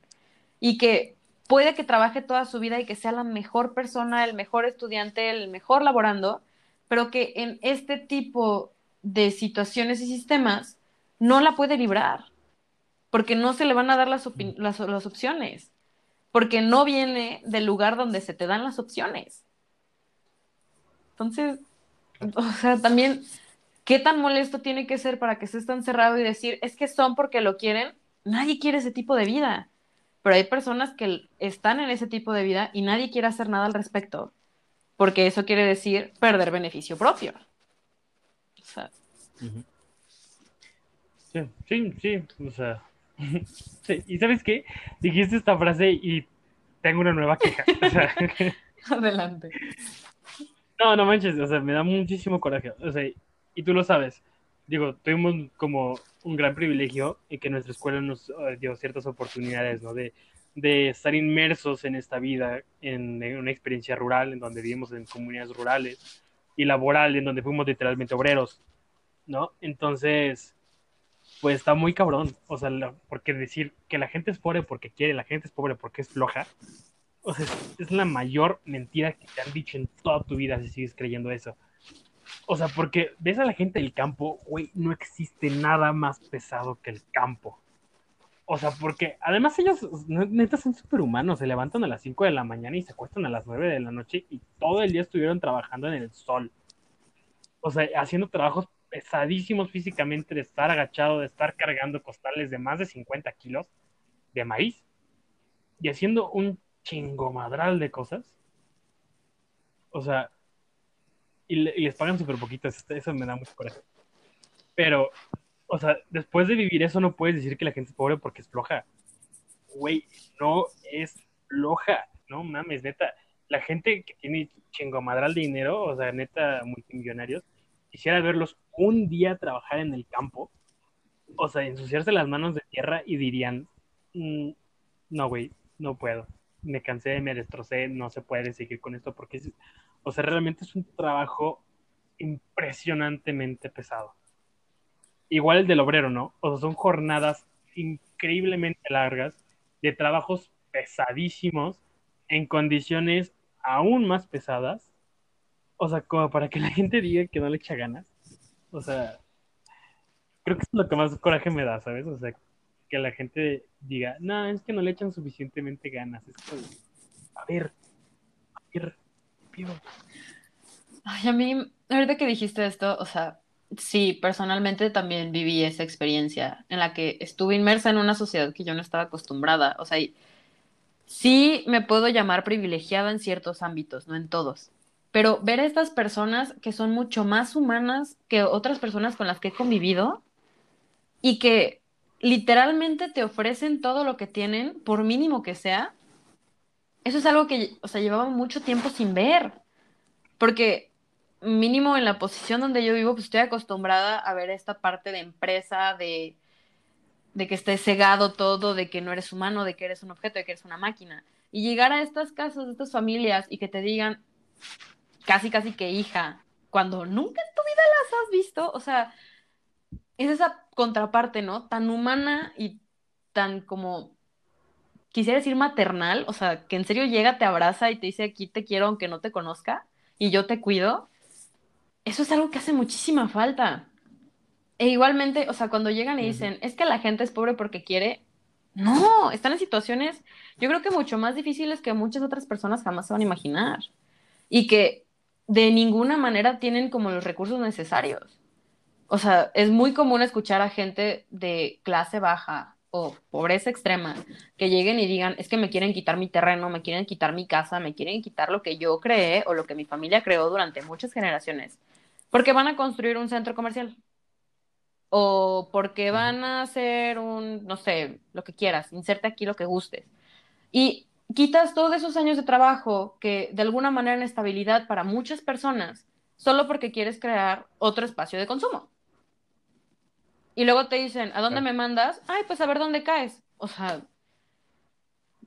Y que puede que trabaje toda su vida y que sea la mejor persona, el mejor estudiante, el mejor laborando, pero que en este tipo de situaciones y sistemas no la puede librar, porque no se le van a dar las, las, las opciones, porque no viene del lugar donde se te dan las opciones. Entonces, o sea, también, ¿qué tan molesto tiene que ser para que estés tan cerrado y decir, es que son porque lo quieren? Nadie quiere ese tipo de vida pero hay personas que están en ese tipo de vida y nadie quiere hacer nada al respecto, porque eso quiere decir perder beneficio propio. O sea. Sí, sí, sí, o sea. sí. Y sabes qué? Dijiste esta frase y tengo una nueva queja. Adelante. No, no manches, o sea, me da muchísimo coraje. O sea, y tú lo sabes. Digo, tuvimos como un gran privilegio en que nuestra escuela nos eh, dio ciertas oportunidades, ¿no? De, de estar inmersos en esta vida, en, una experiencia rural, en donde vivimos en comunidades rurales, y laboral, en donde fuimos literalmente obreros, ¿no? Entonces, pues está muy cabrón, o sea, porque decir que la gente es pobre porque quiere, la gente es pobre porque es floja, o sea, es, la mayor mentira que te han dicho en toda tu vida si sigues creyendo eso. O sea, porque ves a la gente del campo, güey, no existe nada más pesado que el campo. O sea, porque además ellos, neta, son superhumanos. Se levantan a las 5 de la mañana y se acuestan a las 9 de la noche y todo el día estuvieron trabajando en el sol. O sea, haciendo trabajos pesadísimos físicamente, de estar agachado, de estar cargando costales de más de 50 kilos de maíz y haciendo un chingomadral de cosas. O sea, y, les pagan súper poquito, eso me da mucho coraje. Pero, o sea, después de vivir eso no puedes decir que la gente es pobre porque es floja. Güey, no es floja, no mames, neta. La gente que tiene chingomadral de dinero, o sea, neta, multimillonarios, quisiera verlos un día trabajar en el campo, o sea, ensuciarse las manos de tierra y dirían, mm, no, güey, no puedo. Me cansé, me destrocé, no se puede seguir con esto porque, o sea, realmente es un trabajo impresionantemente pesado. Igual el del obrero, ¿no? O sea, son jornadas increíblemente largas de trabajos pesadísimos en condiciones aún más pesadas. O sea, como para que la gente diga que no le echa ganas. O sea, creo que es lo que más coraje me da, ¿sabes? O sea, que la gente diga, no, es que no le echan suficientemente ganas. a ver, a ver, pido. Ay, a mí, ahorita que dijiste esto, o sea, sí, personalmente también viví esa experiencia en la que estuve inmersa en una sociedad que yo no estaba acostumbrada. O sea, sí me puedo llamar privilegiada en ciertos ámbitos, no en todos. Pero ver a estas personas que son mucho más humanas que otras personas con las que he convivido y que literalmente te ofrecen todo lo que tienen, por mínimo que sea, eso es algo que, o sea, llevaba mucho tiempo sin ver. Porque mínimo en la posición donde yo vivo, pues estoy acostumbrada a ver esta parte de empresa, de, de que esté cegado todo, de que no eres humano, de que eres un objeto, de que eres una máquina. Y llegar a estas casas, a estas familias y que te digan casi, casi que hija, cuando nunca en tu vida las has visto, o sea, es esa contraparte, ¿no? Tan humana y tan como, quisiera decir maternal, o sea, que en serio llega, te abraza y te dice, aquí te quiero aunque no te conozca y yo te cuido. Eso es algo que hace muchísima falta. E igualmente, o sea, cuando llegan y dicen, es que la gente es pobre porque quiere, no, están en situaciones, yo creo que mucho más difíciles que muchas otras personas jamás se van a imaginar. Y que de ninguna manera tienen como los recursos necesarios o sea, es muy común escuchar a gente de clase baja o pobreza extrema que lleguen y digan, es que me quieren quitar mi terreno, me quieren quitar mi casa, me quieren quitar lo que yo creé o lo que mi familia creó durante muchas generaciones, porque van a construir un centro comercial o porque van a hacer un, no sé, lo que quieras, inserte aquí lo que gustes. Y quitas todos esos años de trabajo que de alguna manera en estabilidad para muchas personas, solo porque quieres crear otro espacio de consumo. Y luego te dicen, ¿a dónde me mandas? Ay, pues a ver dónde caes. O sea,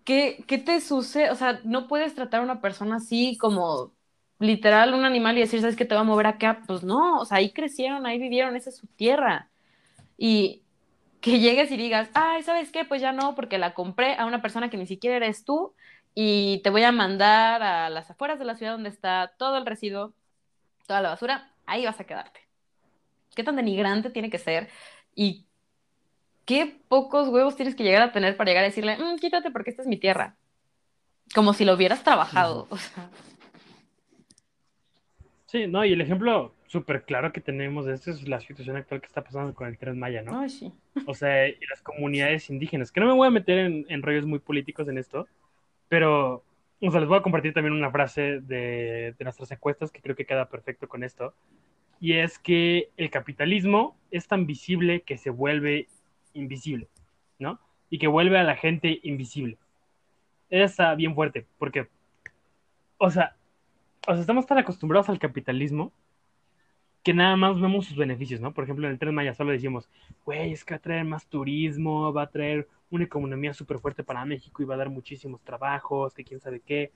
¿qué, ¿qué te sucede? O sea, no puedes tratar a una persona así como literal un animal y decir, ¿sabes qué te va a mover acá? Pues no, o sea, ahí crecieron, ahí vivieron, esa es su tierra. Y que llegues y digas, ay, ¿sabes qué? Pues ya no, porque la compré a una persona que ni siquiera eres tú y te voy a mandar a las afueras de la ciudad donde está todo el residuo, toda la basura, ahí vas a quedarte. ¿Qué tan denigrante tiene que ser y qué pocos huevos tienes que llegar a tener para llegar a decirle, mm, quítate porque esta es mi tierra. Como si lo hubieras trabajado. Sí, no, y el ejemplo súper claro que tenemos de esto es la situación actual que está pasando con el Tren Maya, ¿no? Ay, sí. O sea, y las comunidades indígenas, que no me voy a meter en, en, rollos muy políticos en esto, pero, o sea, les voy a compartir también una frase de, de nuestras encuestas que creo que queda perfecto con esto, y es que el capitalismo es tan visible que se vuelve invisible, ¿no? Y que vuelve a la gente invisible. Está bien fuerte, porque, o sea, o sea, estamos tan acostumbrados al capitalismo que nada más vemos sus beneficios, ¿no? Por ejemplo, en el Tren Maya solo decimos, güey, es que va a traer más turismo, va a traer una economía súper fuerte para México y va a dar muchísimos trabajos, que quién sabe qué.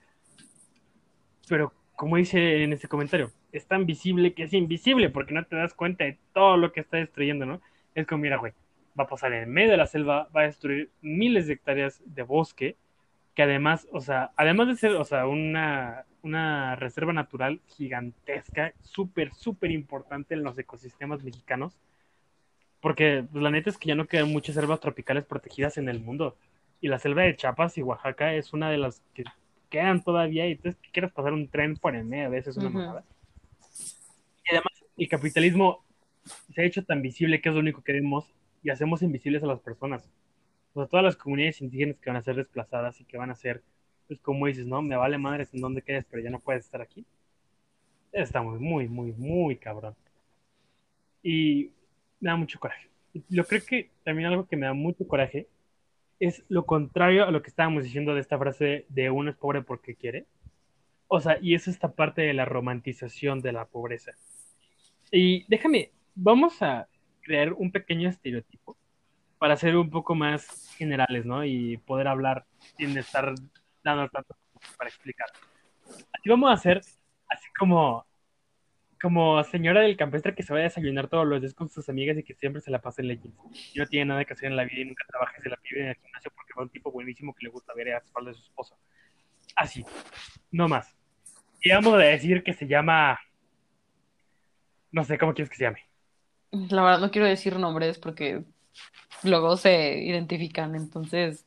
Pero, como dice en este comentario, es tan visible que es invisible porque no te das cuenta de todo lo que está destruyendo, ¿no? Es como, mira, güey, va a pasar en medio de la selva, va a destruir miles de hectáreas de bosque, que además, o sea, además de ser, o sea, una, una reserva natural gigantesca, súper, súper importante en los ecosistemas mexicanos. Porque pues, la neta es que ya no quedan muchas selvas tropicales protegidas en el mundo. Y la selva de Chiapas y Oaxaca es una de las que quedan todavía. Y entonces quieres pasar un tren por el medio, a veces es una uh Y además, el capitalismo se ha hecho tan visible que es lo único que vemos y hacemos invisibles a las personas. O sea, todas las comunidades indígenas que van a ser desplazadas y que van a ser, pues como dices, no, me vale madres en dónde quedes, pero ya no puedes estar aquí. Está muy, muy, muy, muy cabrón. Y me da mucho coraje. Yo creo que también algo que me da mucho coraje es lo contrario a lo que estábamos diciendo de esta frase de uno es pobre porque quiere. O sea, y es esta parte de la romantización de la pobreza. Y déjame, vamos a crear un pequeño estereotipo para ser un poco más generales, ¿no? Y poder hablar sin estar dando tanto para explicar. Así vamos a hacer, así como, como señora del campestre que se va a desayunar todos los días con sus amigas y que siempre se la pasa en leyes. Y no tiene nada que hacer en la vida y nunca trabaja y se la pide en el gimnasio porque va un tipo buenísimo que le gusta ver a espaldas de su esposo. Así, no más. Y vamos a decir que se llama... No sé, ¿cómo quieres que se llame? La verdad no quiero decir nombres porque luego se identifican, entonces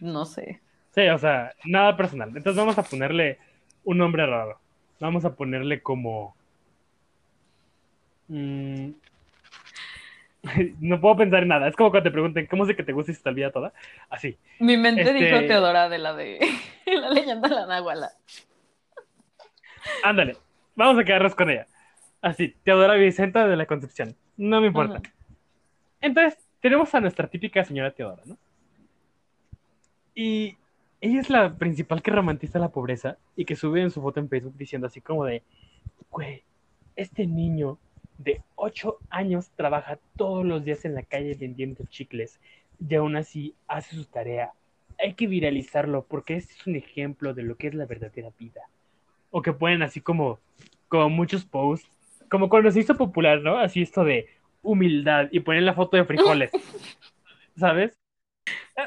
no sé. Sí, o sea, nada personal. Entonces vamos a ponerle un nombre raro. Vamos a ponerle como... Mm, no puedo pensar en nada. Es como cuando te pregunten, ¿cómo sé que te gusta y se te olvida toda? Así. Mi mente este dijo Teodora de la de la leyenda de la Nahuala. Ándale, vamos a quedarnos con ella. Así, Teodora Vicenta de la Concepción. No me importa. Entonces, tenemos a nuestra típica señora Teodora, ¿no? Y ella es la principal que romantiza la pobreza y que sube en su foto en Facebook diciendo así como de, güey, este niño de 8 años trabaja todos los días en la calle vendiendo chicles y aún así hace su tarea. Hay que viralizarlo porque este es un ejemplo de lo que es la verdadera vida. O que pueden así como, como muchos posts como cuando se hizo popular, ¿no? Así esto de humildad y poner la foto de frijoles, ¿sabes?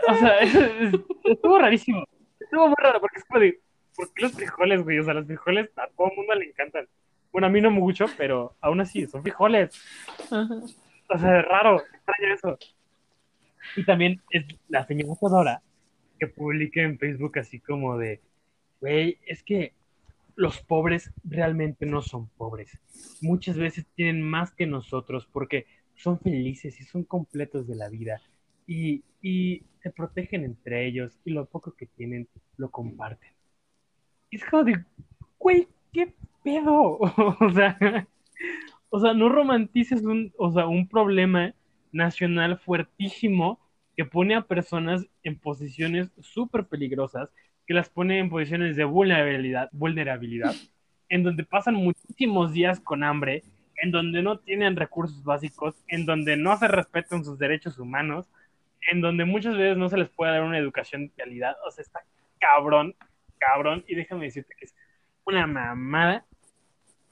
O sea, estuvo rarísimo. Estuvo muy raro porque es como de, ¿por qué los frijoles, güey? O sea, los frijoles a todo el mundo le encantan. Bueno, a mí no mucho, pero aún así, son frijoles. O sea, es raro, extraño eso. Y también es la señora que publica en Facebook así como de, güey, es que los pobres realmente no son pobres. Muchas veces tienen más que nosotros porque son felices y son completos de la vida y, se protegen entre ellos y lo poco que tienen lo comparten. es como de, güey, ¿qué pedo? o sea, o sea, no romantices un, o sea, un problema nacional fuertísimo que pone a personas en posiciones súper peligrosas que las pone en posiciones de vulnerabilidad, vulnerabilidad, en donde pasan muchísimos días con hambre, en donde no tienen recursos básicos, en donde no se respetan sus derechos humanos, en donde muchas veces no se les puede dar una educación de calidad. O sea, está cabrón, cabrón. Y déjame decirte que es una mamada.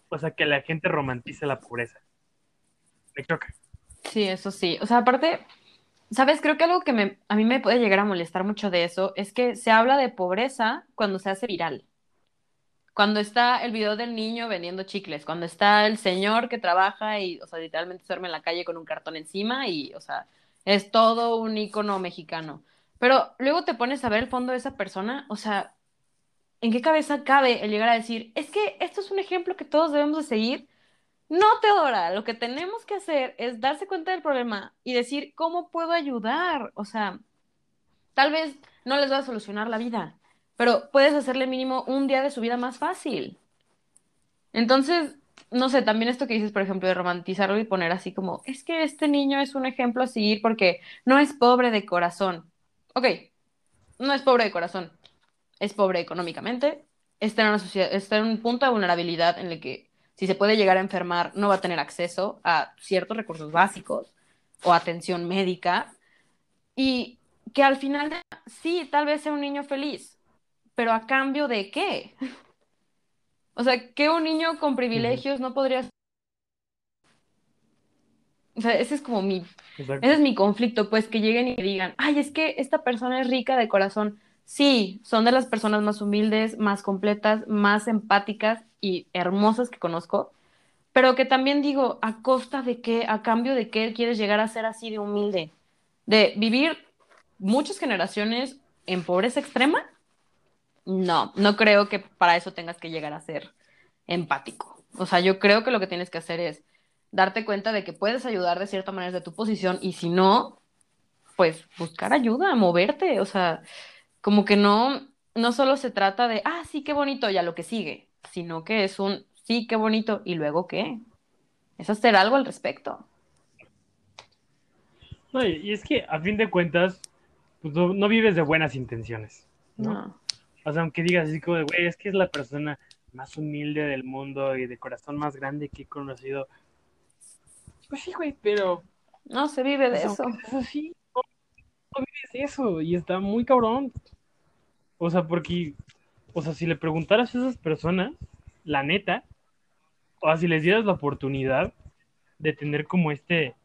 O sea, que la gente romantiza la pobreza. Me choca. Sí, eso sí. O sea, aparte, ¿Sabes? Creo que algo que me, a mí me puede llegar a molestar mucho de eso es que se habla de pobreza cuando se hace viral. Cuando está el video del niño vendiendo chicles, cuando está el señor que trabaja y, o sea, literalmente duerme en la calle con un cartón encima y, o sea, es todo un icono mexicano. Pero luego te pones a ver el fondo de esa persona, o sea, ¿en qué cabeza cabe el llegar a decir, es que esto es un ejemplo que todos debemos de seguir no, Teodora, lo que tenemos que hacer es darse cuenta del problema y decir, ¿cómo puedo ayudar? O sea, tal vez no les va a solucionar la vida, pero puedes hacerle mínimo un día de su vida más fácil. Entonces, no sé, también esto que dices, por ejemplo, de romantizarlo y poner así como, es que este niño es un ejemplo a seguir porque no es pobre de corazón. Ok, no es pobre de corazón, es pobre económicamente, está en, una sociedad, está en un punto de vulnerabilidad en el que si se puede llegar a enfermar, no va a tener acceso a ciertos recursos básicos o atención médica. Y que al final, sí, tal vez sea un niño feliz, pero a cambio de qué? O sea, que un niño con privilegios no podría... O sea, ese es como mi... Ese es mi conflicto, pues, que lleguen y digan, ay, es que esta persona es rica de corazón. sí, son de las personas más humildes, más completas, más empáticas y hermosas que conozco, pero que también digo, ¿a costa de qué? ¿A cambio de qué quieres llegar a ser así de humilde? ¿De vivir muchas generaciones en pobreza extrema? No, no creo que para eso tengas que llegar a ser empático. O sea, yo creo que lo que tienes que hacer es darte cuenta de que puedes ayudar de cierta manera de tu posición y si no, pues buscar ayuda, moverte. O sea, como que no, no solo se trata de, ah, sí, qué bonito, ya lo que sigue, sino que es un, sí, qué bonito, y luego qué. Es hacer algo al respecto. No, y es que a fin de cuentas, pues no, no vives de buenas intenciones, ¿no? No. O sea, aunque digas así como de, güey, es que es la persona más humilde del mundo y de corazón más grande que he conocido. Pues sí, güey, pero No se vive de pues, eso. aunque es así, no, no vives de eso y está muy cabrón. O sea, porque, o sea, si le preguntaras a esas personas, la neta, o sea, si les dieras la oportunidad de tener como este,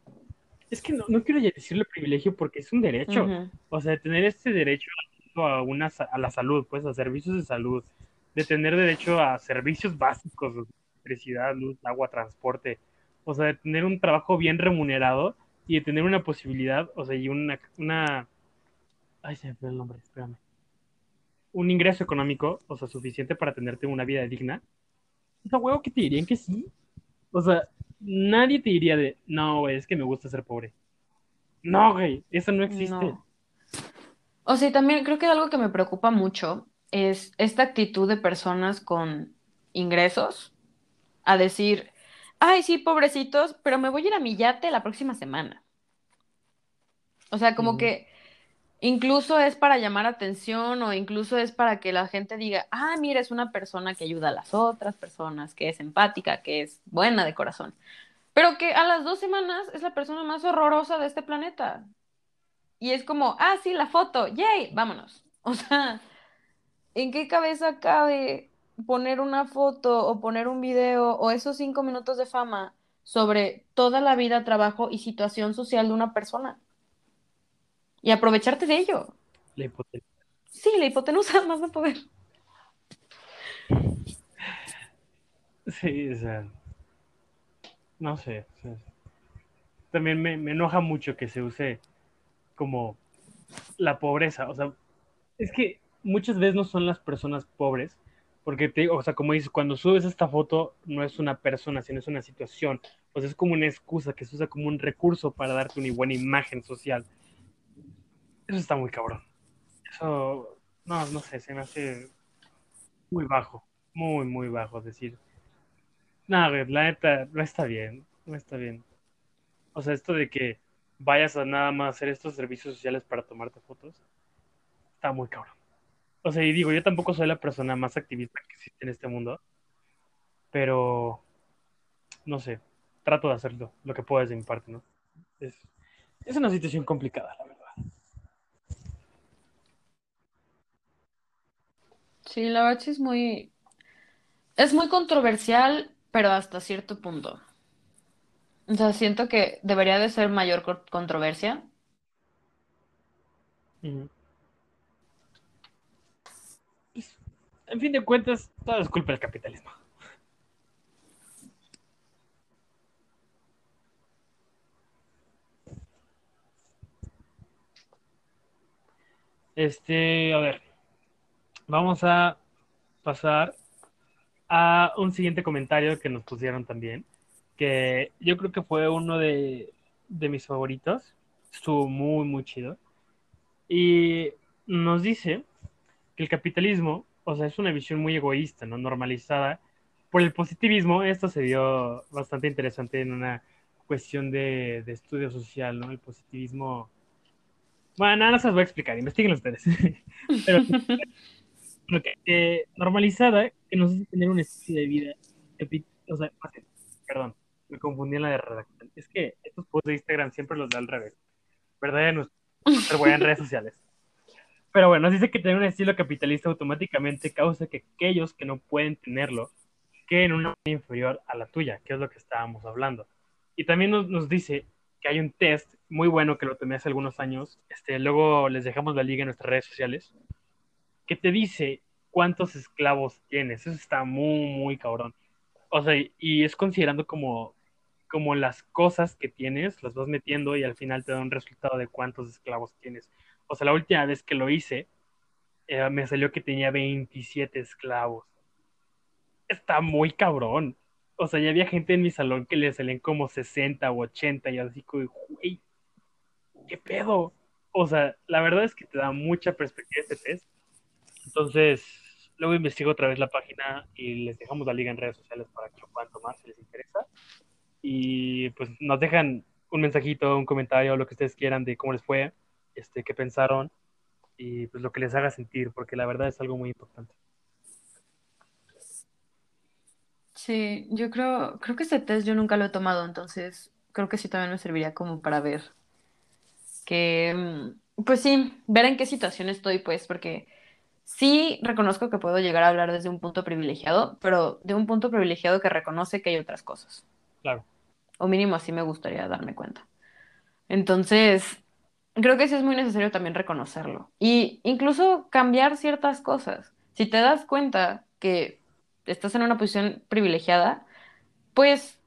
es que no, no quiero ya decirle privilegio porque es un derecho, o sea, de tener este derecho a, una, a la salud, pues, a servicios de salud, de tener derecho a servicios básicos, electricidad, luz, agua, transporte, o sea, de tener un trabajo bien remunerado y de tener una posibilidad, o sea, y una, una, ay, se me fue el nombre, espérame, un ingreso económico, o sea, suficiente para tenerte una vida digna, o sea, huevo que te dirían que sí, o sea, nadie te diría de, no, güey, es que me gusta ser pobre. No, güey, eso no existe. No. O sea, también creo que algo que me preocupa mucho es esta actitud de personas con ingresos a decir, ay, sí, pobrecitos, pero me voy a ir a mi yate la próxima semana. O sea, como que incluso es para llamar atención o incluso es para que la gente diga, ah, mira, es una persona que ayuda a las otras personas, que es empática, que es buena de corazón. Pero que a las dos semanas es la persona más horrorosa de este planeta. Y es como, ah, sí, la foto, yay, vámonos. O sea, ¿en qué cabeza cabe poner una foto o poner un video o esos cinco minutos de fama sobre toda la vida, trabajo y situación social de una persona? Y aprovecharte de ello. La. Sí, la hipotenusa más de poder. Sí, o sea, no sé. o sea, también me, me enoja mucho que se use como la pobreza. O sea, es que muchas veces no son las personas pobres, porque te, o sea, como dices, cuando subes esta foto no es una persona, sino es una situación. O sea, es como una excusa que se usa como un recurso para darte una buena imagen social. Eso está muy cabrón. Eso, no, no sé, se me hace muy bajo, muy, muy bajo decir. No, güey, la neta, no está bien, no está bien. O sea, esto de que vayas a nada más hacer estos servicios sociales para tomarte fotos, está muy cabrón. O sea, y digo, yo tampoco soy la persona más activista que existe en este mundo, pero no sé, trato de hacerlo, lo que puedo desde mi parte, ¿no? Es, es una situación complicada, la verdad. Sí, la verdad sí es muy, es muy controversial, pero hasta cierto punto. O sea, siento que debería de ser mayor co- controversia. Ujú. Pues, en fin de cuentas, todo es culpa del capitalismo. Este, a ver, vamos a pasar a un siguiente comentario que nos pusieron también, que yo creo que fue uno de, de mis favoritos. Estuvo muy, muy chido. Y nos dice que el capitalismo, o sea, es una visión muy egoísta, ¿no? Normalizada por el positivismo. Esto se vio bastante interesante en una cuestión de, de estudio social, ¿no? El positivismo. Bueno, nada, no se los voy a explicar, investiguen ustedes. Pero eh, normalizada que nos hace tener un estilo de vida, o sea, perdón, me confundí en la de redacción. Es que estos posts de Instagram siempre los da al revés. ¿Verdad? Buena en redes sociales. Pero bueno, nos dice que tener un estilo capitalista automáticamente causa que aquellos que no pueden tenerlo queden en una inferior a la tuya, que es lo que estábamos hablando. Y también nos, nos dice que hay un test muy bueno que lo tomé hace algunos años. Este, luego les dejamos la liga en nuestras redes sociales. Que te dice cuántos esclavos tienes. Eso está muy, muy cabrón. O sea, y es considerando como, como las cosas que tienes, las vas metiendo y al final te da un resultado de cuántos esclavos tienes. O sea, la última vez que lo hice, eh, me salió que tenía 27 esclavos. Está muy cabrón. O sea, ya había gente en mi salón que le salían como 60 o 80 y así como, güey, ¿qué pedo? O sea, la verdad es que te da mucha perspectiva este test. Entonces, luego investigo otra vez la página y les dejamos la liga en redes sociales para que lo puedan tomar si les interesa. Y pues nos dejan un mensajito, un comentario, lo que ustedes quieran de cómo les fue, este, qué pensaron y pues lo que les haga sentir, porque la verdad es algo muy importante. Sí, yo creo, creo que este test yo nunca lo he tomado, entonces creo que sí también me serviría como para ver que, mm, pues sí, ver en qué situación estoy, pues, porque sí reconozco que puedo llegar a hablar desde un punto privilegiado, pero de un punto privilegiado que reconoce que hay otras cosas. Claro. O mínimo así me gustaría darme cuenta. Entonces, creo que sí es muy necesario también reconocerlo. Y incluso cambiar ciertas cosas. Si te das cuenta que estás en una posición privilegiada, pues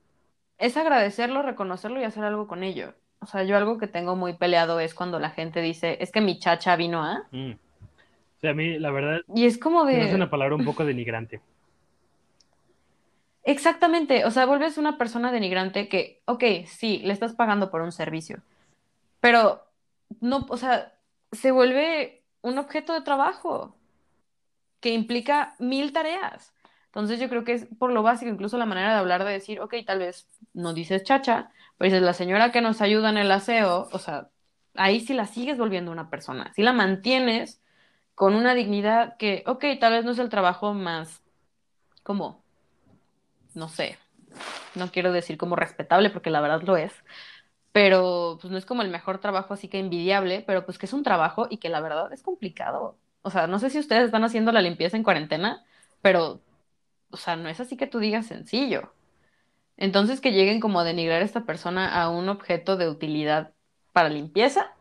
es agradecerlo, reconocerlo y hacer algo con ello. O sea, yo algo que tengo muy peleado es cuando la gente dice, es que mi chacha vino a... Mm. O sea, a mí la verdad Y es como de... es una palabra un poco denigrante. Exactamente, o sea, vuelves una persona denigrante que, ok, sí, le estás pagando por un servicio, pero no, o sea, se vuelve un objeto de trabajo que implica mil tareas. Entonces yo creo que es por lo básico, incluso la manera de hablar, de decir, ok, tal vez no dices chacha, pero dices la señora que nos ayuda en el aseo, o sea, ahí sí la sigues volviendo una persona, sí la mantienes con una dignidad que, ok, tal vez no es el trabajo más, como, no sé, no quiero decir como respetable, porque la verdad lo es, pero pues no es como el mejor trabajo, así que envidiable, pero pues que es un trabajo y que la verdad es complicado. O sea, no sé si ustedes están haciendo la limpieza en cuarentena, pero o sea, no es así que tú digas sencillo. Entonces que lleguen como a denigrar a esta persona a un objeto de utilidad para limpieza,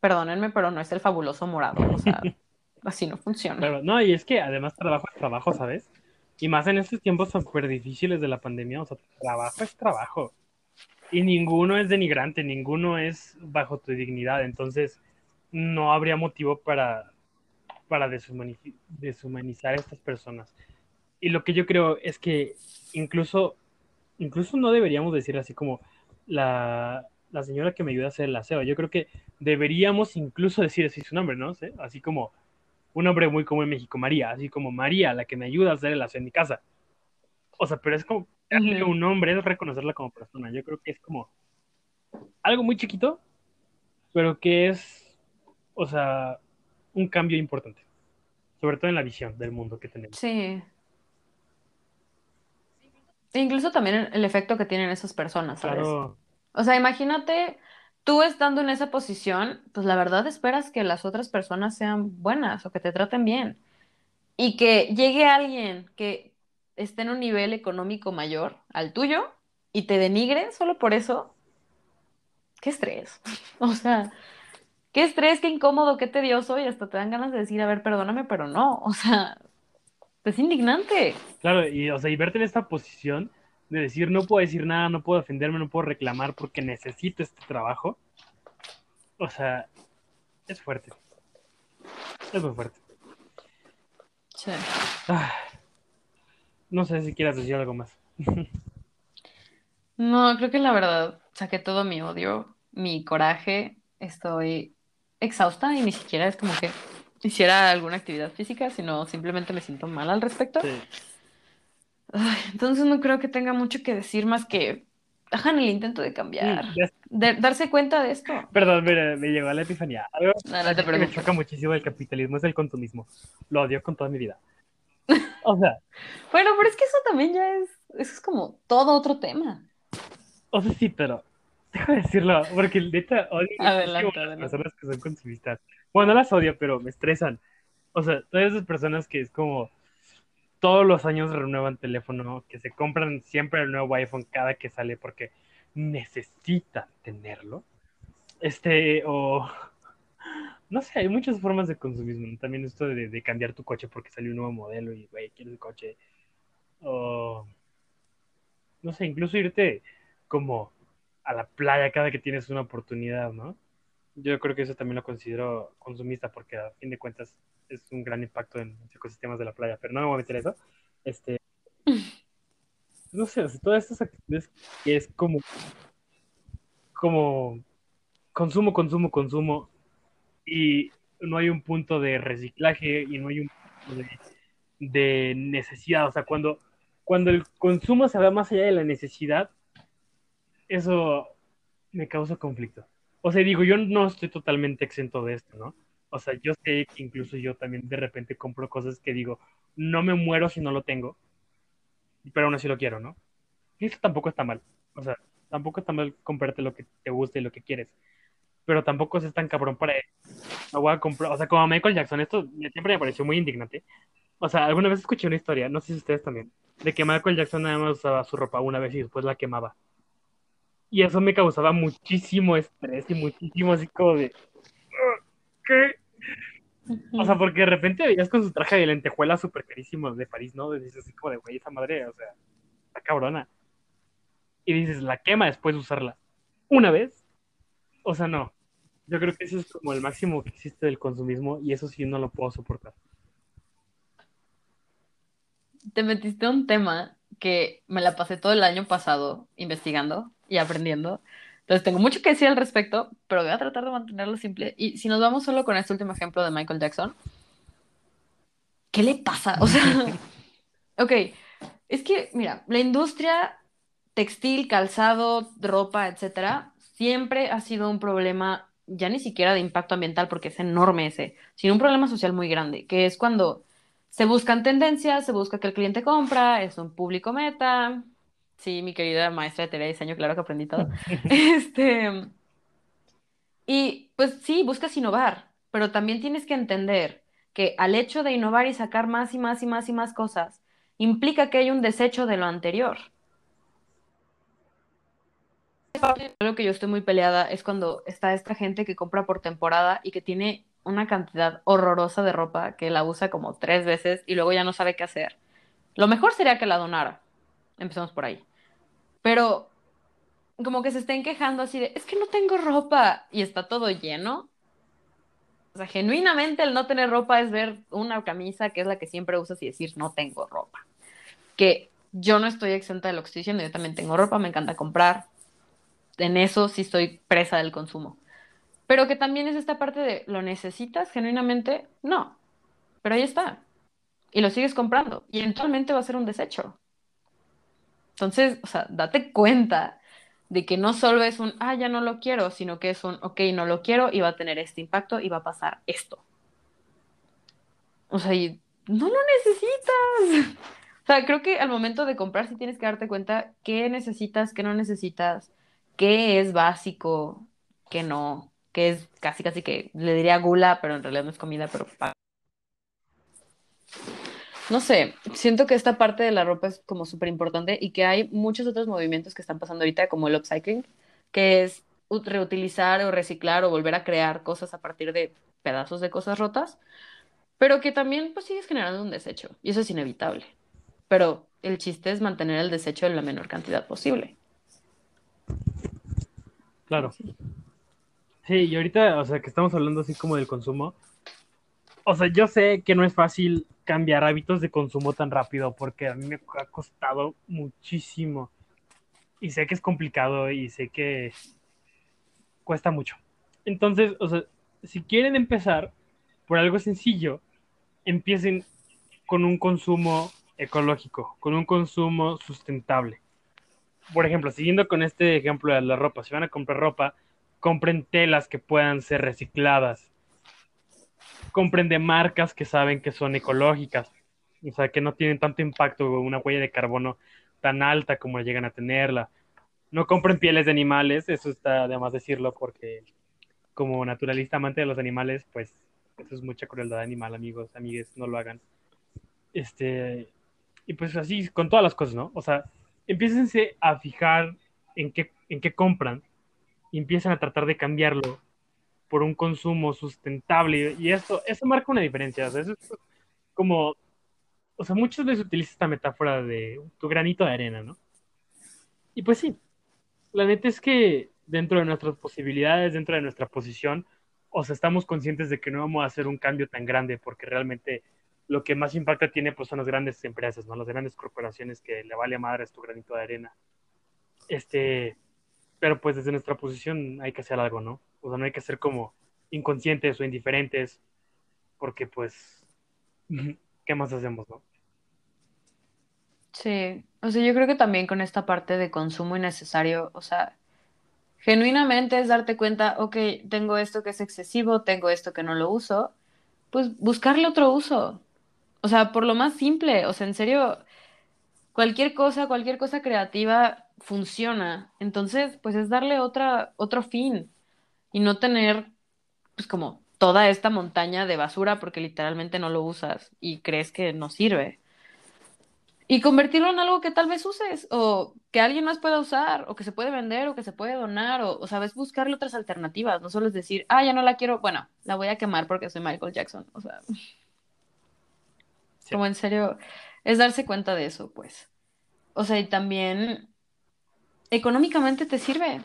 perdónenme, pero no es el fabuloso morado. O sea, así no funciona. No, y es que además trabajo es trabajo, ¿sabes? Y más en estos tiempos súper difíciles de la pandemia, o sea, trabajo es trabajo. Y ninguno es denigrante, ninguno es bajo tu dignidad. Entonces, no habría motivo para, para deshumanizar a estas personas y lo que yo creo es que incluso, incluso no deberíamos decir así como la, la señora que me ayuda a hacer el aseo. Yo creo que deberíamos incluso decir así su nombre, ¿no? ¿Sí? Así como un nombre muy común en México, María, así como María, la que me ayuda a hacer el aseo en mi casa. O sea, pero es como darle un nombre, es reconocerla como persona. Yo creo que es como algo muy chiquito, pero que es, o sea, un cambio importante. Sobre todo en la visión del mundo que tenemos. Sí. E incluso también el efecto que tienen esas personas, ¿sabes? Claro, O sea, imagínate, tú estando en esa posición, pues la verdad esperas que las otras personas sean buenas o que te traten bien. Y que llegue alguien que esté en un nivel económico mayor al tuyo y te denigre solo por eso. Qué estrés. O sea, qué estrés, qué incómodo, qué tedioso y hasta te dan ganas de decir, a ver, perdóname, pero no. O sea, es indignante. claro, y, o sea, y verte en esta posición de decir, no puedo decir nada, no puedo defenderme, no puedo reclamar porque necesito este trabajo. O sea, es fuerte. Es muy fuerte. Sí. Ah, no sé si quieras decir algo más. No, creo que la verdad saqué todo mi odio, mi coraje. Estoy exhausta y ni siquiera es como que hiciera alguna actividad física, sino simplemente me siento mal al respecto. Sí. Ay, entonces no creo que tenga mucho que decir más que hagan el intento de cambiar, de darse cuenta de esto. Perdón, mira, me llegó la epifanía. Algo No, no te que me choca muchísimo el capitalismo es el consumismo. Lo odio con toda mi vida. O sea, Bueno, pero es que eso también ya es, eso es como todo otro tema. o sea, sí, pero déjame decirlo, porque neta odio Adelante, a las personas que son consumistas. Bueno, no las odio, pero me estresan. O sea, todas esas personas que es como todos los años renuevan teléfono, que se compran siempre el nuevo iPhone cada que sale porque necesitan tenerlo. Este, o, no sé, hay muchas formas de consumismo. También esto de, cambiar tu coche porque salió un nuevo modelo y, güey, quieres el coche. O, no sé, incluso irte como a la playa cada que tienes una oportunidad, ¿no? Yo creo que eso también lo considero consumista porque a fin de cuentas es un gran impacto en los ecosistemas de la playa, pero no me voy a meter eso. Este, no sé, todas estas actividades que es como, como consumo, consumo, consumo, y no hay un punto de reciclaje y no hay un punto de, de necesidad. O sea, cuando, cuando el consumo se va más allá de la necesidad, eso me causa conflicto. O sea, digo, yo no estoy totalmente exento de esto, ¿no? O sea, yo sé que incluso yo también de repente compro cosas que digo, no me muero si no lo tengo, pero aún así lo quiero, ¿no? Y eso tampoco está mal. O sea, tampoco está mal comprarte lo que te gusta y lo que quieres. Pero tampoco es tan cabrón para no voy a comprar. O sea, como Michael Jackson, esto siempre me pareció muy indignante. O sea, alguna vez escuché una historia, no sé si ustedes también, de que Michael Jackson nada más usaba su ropa una vez y después la quemaba. Y eso me causaba muchísimo estrés y muchísimo así como de. ¿Qué? O sea, porque de repente veías con su traje de lentejuela súper carísimo de París, ¿no? Y dices así como de, güey, esa madre, o sea, está cabrona. Y dices, la quema después de usarla. ¿Una vez? O sea, no. Yo creo que eso es como el máximo que existe del consumismo y eso sí no lo puedo soportar. Te metiste un tema que me la pasé todo el año pasado investigando y aprendiendo. Entonces tengo mucho que decir al respecto, pero voy a tratar de mantenerlo simple. Y si nos vamos solo con este último ejemplo de Michael Jackson, ¿qué le pasa? O sea, ok, es que, mira, la industria textil, calzado, ropa, etcétera, siempre ha sido un problema ya ni siquiera de impacto ambiental, porque es enorme ese, sino un problema social muy grande, que es cuando se buscan tendencias, se busca que el cliente compra, es un público meta. Sí, mi querida maestra de teoría de diseño, claro que aprendí todo. este, y pues sí, buscas innovar, pero también tienes que entender que al hecho de innovar y sacar más y más y más y más cosas, implica que hay un desecho de lo anterior. Lo que yo estoy muy peleada es cuando está esta gente que compra por temporada y que tiene una cantidad horrorosa de ropa que la usa como tres veces y luego ya no sabe qué hacer. Lo mejor sería que la donara. Empezamos por ahí. Pero como que se estén quejando así de, es que no tengo ropa y está todo lleno. O sea, genuinamente el no tener ropa es ver una camisa que es la que siempre usas y decir, no tengo ropa. Que yo no estoy exenta de lo yo también tengo ropa, me encanta comprar, en eso sí estoy presa del consumo. Pero que también es esta parte de, ¿lo necesitas genuinamente? No, pero ahí está. Y lo sigues comprando y eventualmente va a ser un desecho. Entonces, o sea, date cuenta de que no solo es un, ah, ya no lo quiero, sino que es un, ok, no lo quiero y va a tener este impacto y va a pasar esto. O sea, y no lo necesitas. O sea, creo que al momento de comprar sí tienes que darte cuenta qué necesitas, qué no necesitas, qué es básico, qué no, qué es casi casi que le diría gula, pero en realidad no es comida, pero no sé, siento que esta parte de la ropa es como súper importante y que hay muchos otros movimientos que están pasando ahorita, como el upcycling, que es reutilizar o reciclar o volver a crear cosas a partir de pedazos de cosas rotas, pero que también pues sigues generando un desecho y eso es inevitable. Pero el chiste es mantener el desecho en la menor cantidad posible. Claro. Sí, y ahorita, o sea, que estamos hablando así como del consumo. O sea, yo sé que no es fácil cambiar hábitos de consumo tan rápido porque a mí me ha costado muchísimo. Y sé que es complicado y sé que cuesta mucho. Entonces, o sea, si quieren empezar por algo sencillo, empiecen con un consumo ecológico, con un consumo sustentable por ejemplo, siguiendo con este ejemplo de la ropa, si van a comprar ropa, compren telas que puedan ser recicladas. Compren de marcas que saben que son ecológicas, o sea, que no tienen tanto impacto, una huella de carbono tan alta como llegan a tenerla. No compren pieles de animales, eso está de más decirlo porque como naturalista amante de los animales, pues eso es mucha crueldad animal, amigos, amigues, no lo hagan. Este, y pues así con todas las cosas, ¿no? O sea, empiécense a fijar en qué, en qué compran y empiezan a tratar de cambiarlo por un consumo sustentable y esto, eso marca una diferencia. O sea, eso es como, o sea, muchas veces utiliza esta metáfora de tu granito de arena, ¿no? Y pues sí, la neta es que dentro de nuestras posibilidades, dentro de nuestra posición, o sea, estamos conscientes de que no vamos a hacer un cambio tan grande porque realmente lo que más impacta tiene pues son las grandes empresas, ¿no? Las grandes corporaciones que le vale a madre tu granito de arena. Este, pero pues desde nuestra posición hay que hacer algo, ¿no? O sea, no hay que ser como inconscientes o indiferentes porque pues, ¿qué más hacemos, no? Sí, o sea, yo creo que también con esta parte de consumo innecesario, o sea, genuinamente es darte cuenta, ok, tengo esto que es excesivo, tengo esto que no lo uso, pues buscarle otro uso. O sea, por lo más simple, o sea, en serio, cualquier cosa, cualquier cosa creativa funciona. Entonces, pues es darle otra, otro fin y no tener, pues como toda esta montaña de basura porque literalmente no lo usas y crees que no sirve. Y convertirlo en algo que tal vez uses o que alguien más pueda usar o que se puede vender o que se puede donar o, o sabes, buscarle otras alternativas. No solo es decir, ah, ya no la quiero, bueno, la voy a quemar porque soy Michael Jackson. O sea, como en serio, es darse cuenta de eso, pues. O sea, y también económicamente te sirve.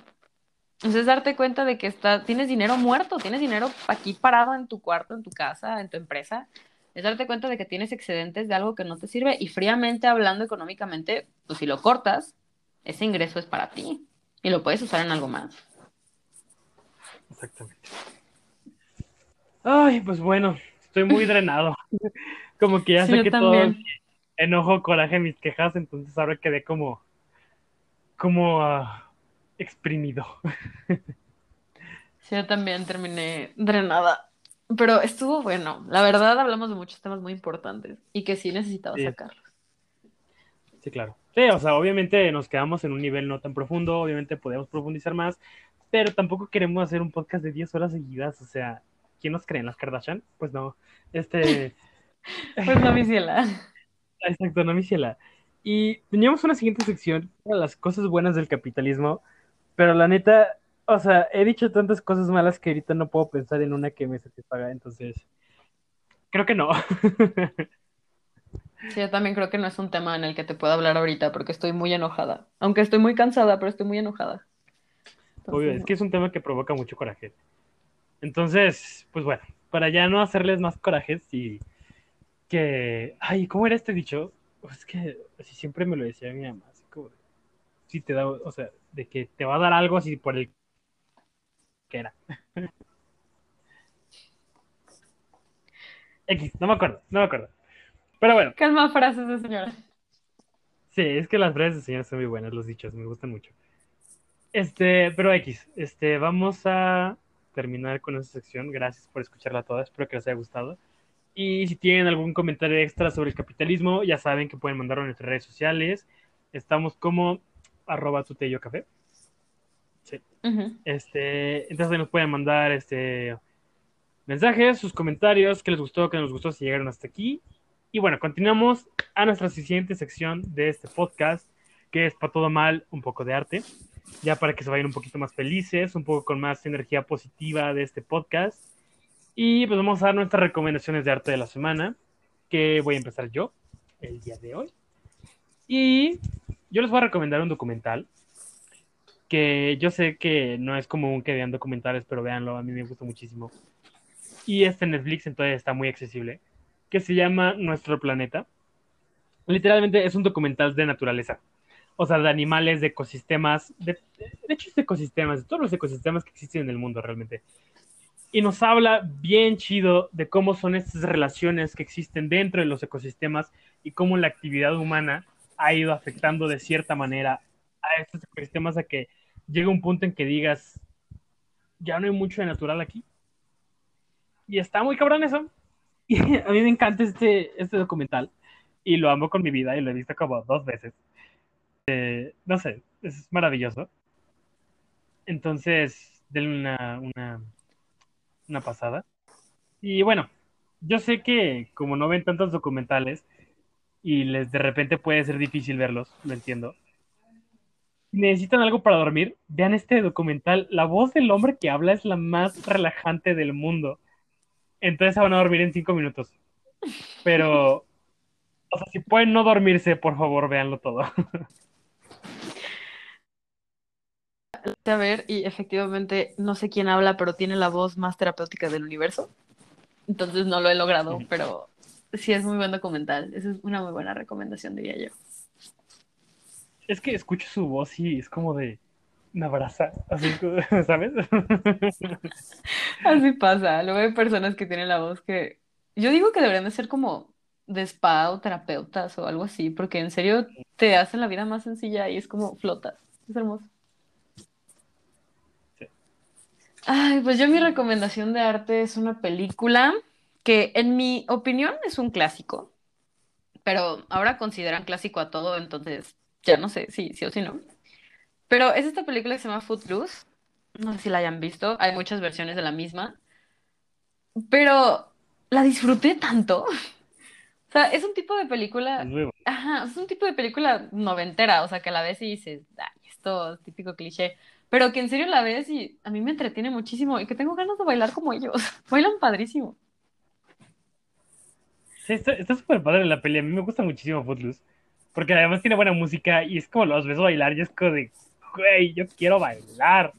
Sea, es darte cuenta de que está, tienes dinero muerto, tienes dinero aquí parado en tu cuarto, en tu casa, en tu empresa. Es darte cuenta de que tienes excedentes de algo que no te sirve y fríamente hablando económicamente, pues si lo cortas, ese ingreso es para ti y lo puedes usar en algo más. Exactamente. Ay, pues bueno, estoy muy drenado. como que ya sé que todo enojo, coraje, mis quejas, entonces ahora quedé como, como uh, exprimido. sí, yo también terminé drenada. Pero estuvo bueno. La verdad, hablamos de muchos temas muy importantes y que sí necesitaba sacarlos. Sí, claro. Sí, o sea, obviamente nos quedamos en un nivel no tan profundo, obviamente podemos profundizar más, pero tampoco queremos hacer un podcast de 10 horas seguidas, o sea, ¿quién nos cree en las Kardashian? Pues no. Este. pues no, mi ciela. Exacto, no, mi ciela. Y teníamos una siguiente sección, las cosas buenas del capitalismo, pero la neta, o sea, he dicho tantas cosas malas que ahorita no puedo pensar en una que me satisfaga, entonces, creo que no. Sí, yo también creo que no es un tema en el que te puedo hablar ahorita porque estoy muy enojada. Aunque estoy muy cansada, pero estoy muy enojada. Obvio, es que es un tema que provoca mucho coraje. Entonces, pues bueno, para ya no hacerles más corajes y que, ay, ¿cómo era este dicho? Es que así siempre me lo decía mi mamá, así como, si te da, o sea, de que te va a dar algo así por el que era. X, no me acuerdo, no me acuerdo. Pero bueno. Calma frases de señora. Sí, es que las frases de señora son muy buenas, los dichos, me gustan mucho. Este, pero X, este, vamos a terminar con esta sección. Gracias por escucharla toda, espero que les haya gustado. Y si tienen algún comentario extra sobre el capitalismo, ya saben que pueden mandarlo en nuestras redes sociales. Estamos como arroba tutello café. Sí. este, entonces nos pueden mandar este mensajes, sus comentarios, qué les gustó, qué no les gustó, si llegaron hasta aquí. Y bueno, continuamos a nuestra siguiente sección de este podcast, que es para todo mal, un poco de arte. Ya para que se vayan un poquito más felices, un poco con más energía positiva de este podcast. Y pues vamos a dar nuestras recomendaciones de arte de la semana, que voy a empezar yo el día de hoy. Y yo les voy a recomendar un documental que yo sé que no es común que vean documentales, pero véanlo, a mí me gusta muchísimo. Y este Netflix entonces está muy accesible, que se llama Nuestro Planeta. Literalmente es un documental de naturaleza, o sea, de animales, de ecosistemas, de, de hecho es de ecosistemas, de todos los ecosistemas que existen en el mundo realmente y nos habla bien chido de cómo son estas relaciones que existen dentro de los ecosistemas y cómo la actividad humana ha ido afectando de cierta manera a estos ecosistemas a que llega un punto en que digas, ya no hay mucho de natural aquí. Y está muy cabrón eso. Y a mí me encanta este, este documental y lo amo con mi vida y lo he visto como dos veces. Eh, no sé, es maravilloso. Entonces, denle una, una una pasada. Y bueno, yo sé que como no ven tantos documentales y les de repente puede ser difícil verlos, lo entiendo. si necesitan algo para dormir, vean este documental. La voz del hombre que habla es la más relajante del mundo. Entonces se van a dormir en cinco minutos. Pero, o sea, si pueden no dormirse, por favor, véanlo todo. A ver, y efectivamente, no sé quién habla, pero tiene la voz más terapéutica del universo. Entonces no lo he logrado, pero sí es muy buen documental. Esa es una muy buena recomendación, diría yo. Es que escucho su voz y es como de abraza, así, ¿sabes? Así pasa. Luego hay personas que tienen la voz que yo digo que deberían de ser como de spa o terapeutas o algo así, porque en serio te hacen la vida más sencilla y es como flotas. Es hermoso. Ay, pues yo mi recomendación de arte es una película que en mi opinión es un clásico, pero ahora consideran clásico a todo, entonces ya no sé si sí o si no. Pero es esta película que se llama Footloose. No sé si la hayan visto. Hay muchas versiones de la misma. Pero la disfruté tanto. O sea, es un tipo de película. Ajá, es un tipo de película noventera. O sea, que la ves y dices, ay, esto es típico cliché. Pero que en serio la ves y a mí me entretiene muchísimo y que tengo ganas de bailar como ellos. Bailan padrísimo. Sí, está súper padre la peli. A mí me gusta muchísimo Footloose. Porque además tiene buena música y es como los ves bailar y es como de, güey, yo quiero bailar.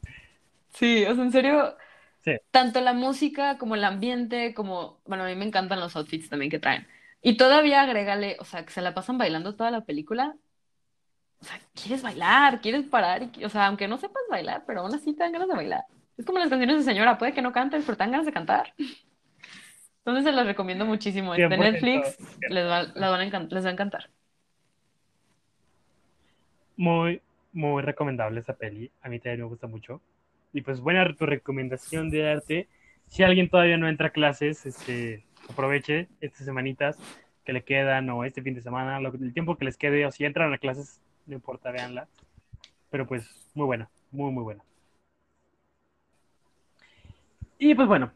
Sí, o sea, en serio, sí. tanto la música como el ambiente, como, bueno, a mí me encantan los outfits también que traen. Y todavía agrégale, o sea, que se la pasan bailando toda la película. O sea, quieres bailar, quieres parar, y, o sea, aunque no sepas bailar, pero aún así te dan ganas de bailar. Es como las canciones de señora, puede que no cantes, pero te dan ganas de cantar. Entonces se las recomiendo muchísimo. En Netflix les va, les va a encantar. Muy, muy recomendable esa peli. A mí también me gusta mucho. Y pues buena tu recomendación de arte. Si alguien todavía no entra a clases, este, aproveche estas semanitas que le quedan o este fin de semana, el tiempo que les quede, o si entran a clases, no importa, véanla. Pero pues muy buena, muy, muy buena. Y pues bueno,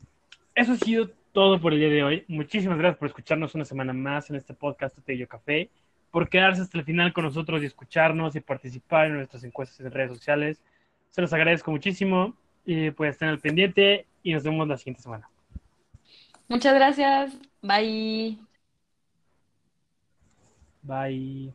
eso ha sido todo por el día de hoy. Muchísimas gracias por escucharnos una semana más en este podcast de Tello Café por quedarse hasta el final con nosotros y escucharnos y participar en nuestras encuestas en redes sociales. Se los agradezco muchísimo y pues estén al pendiente y nos vemos la siguiente semana. Muchas gracias. Bye. Bye.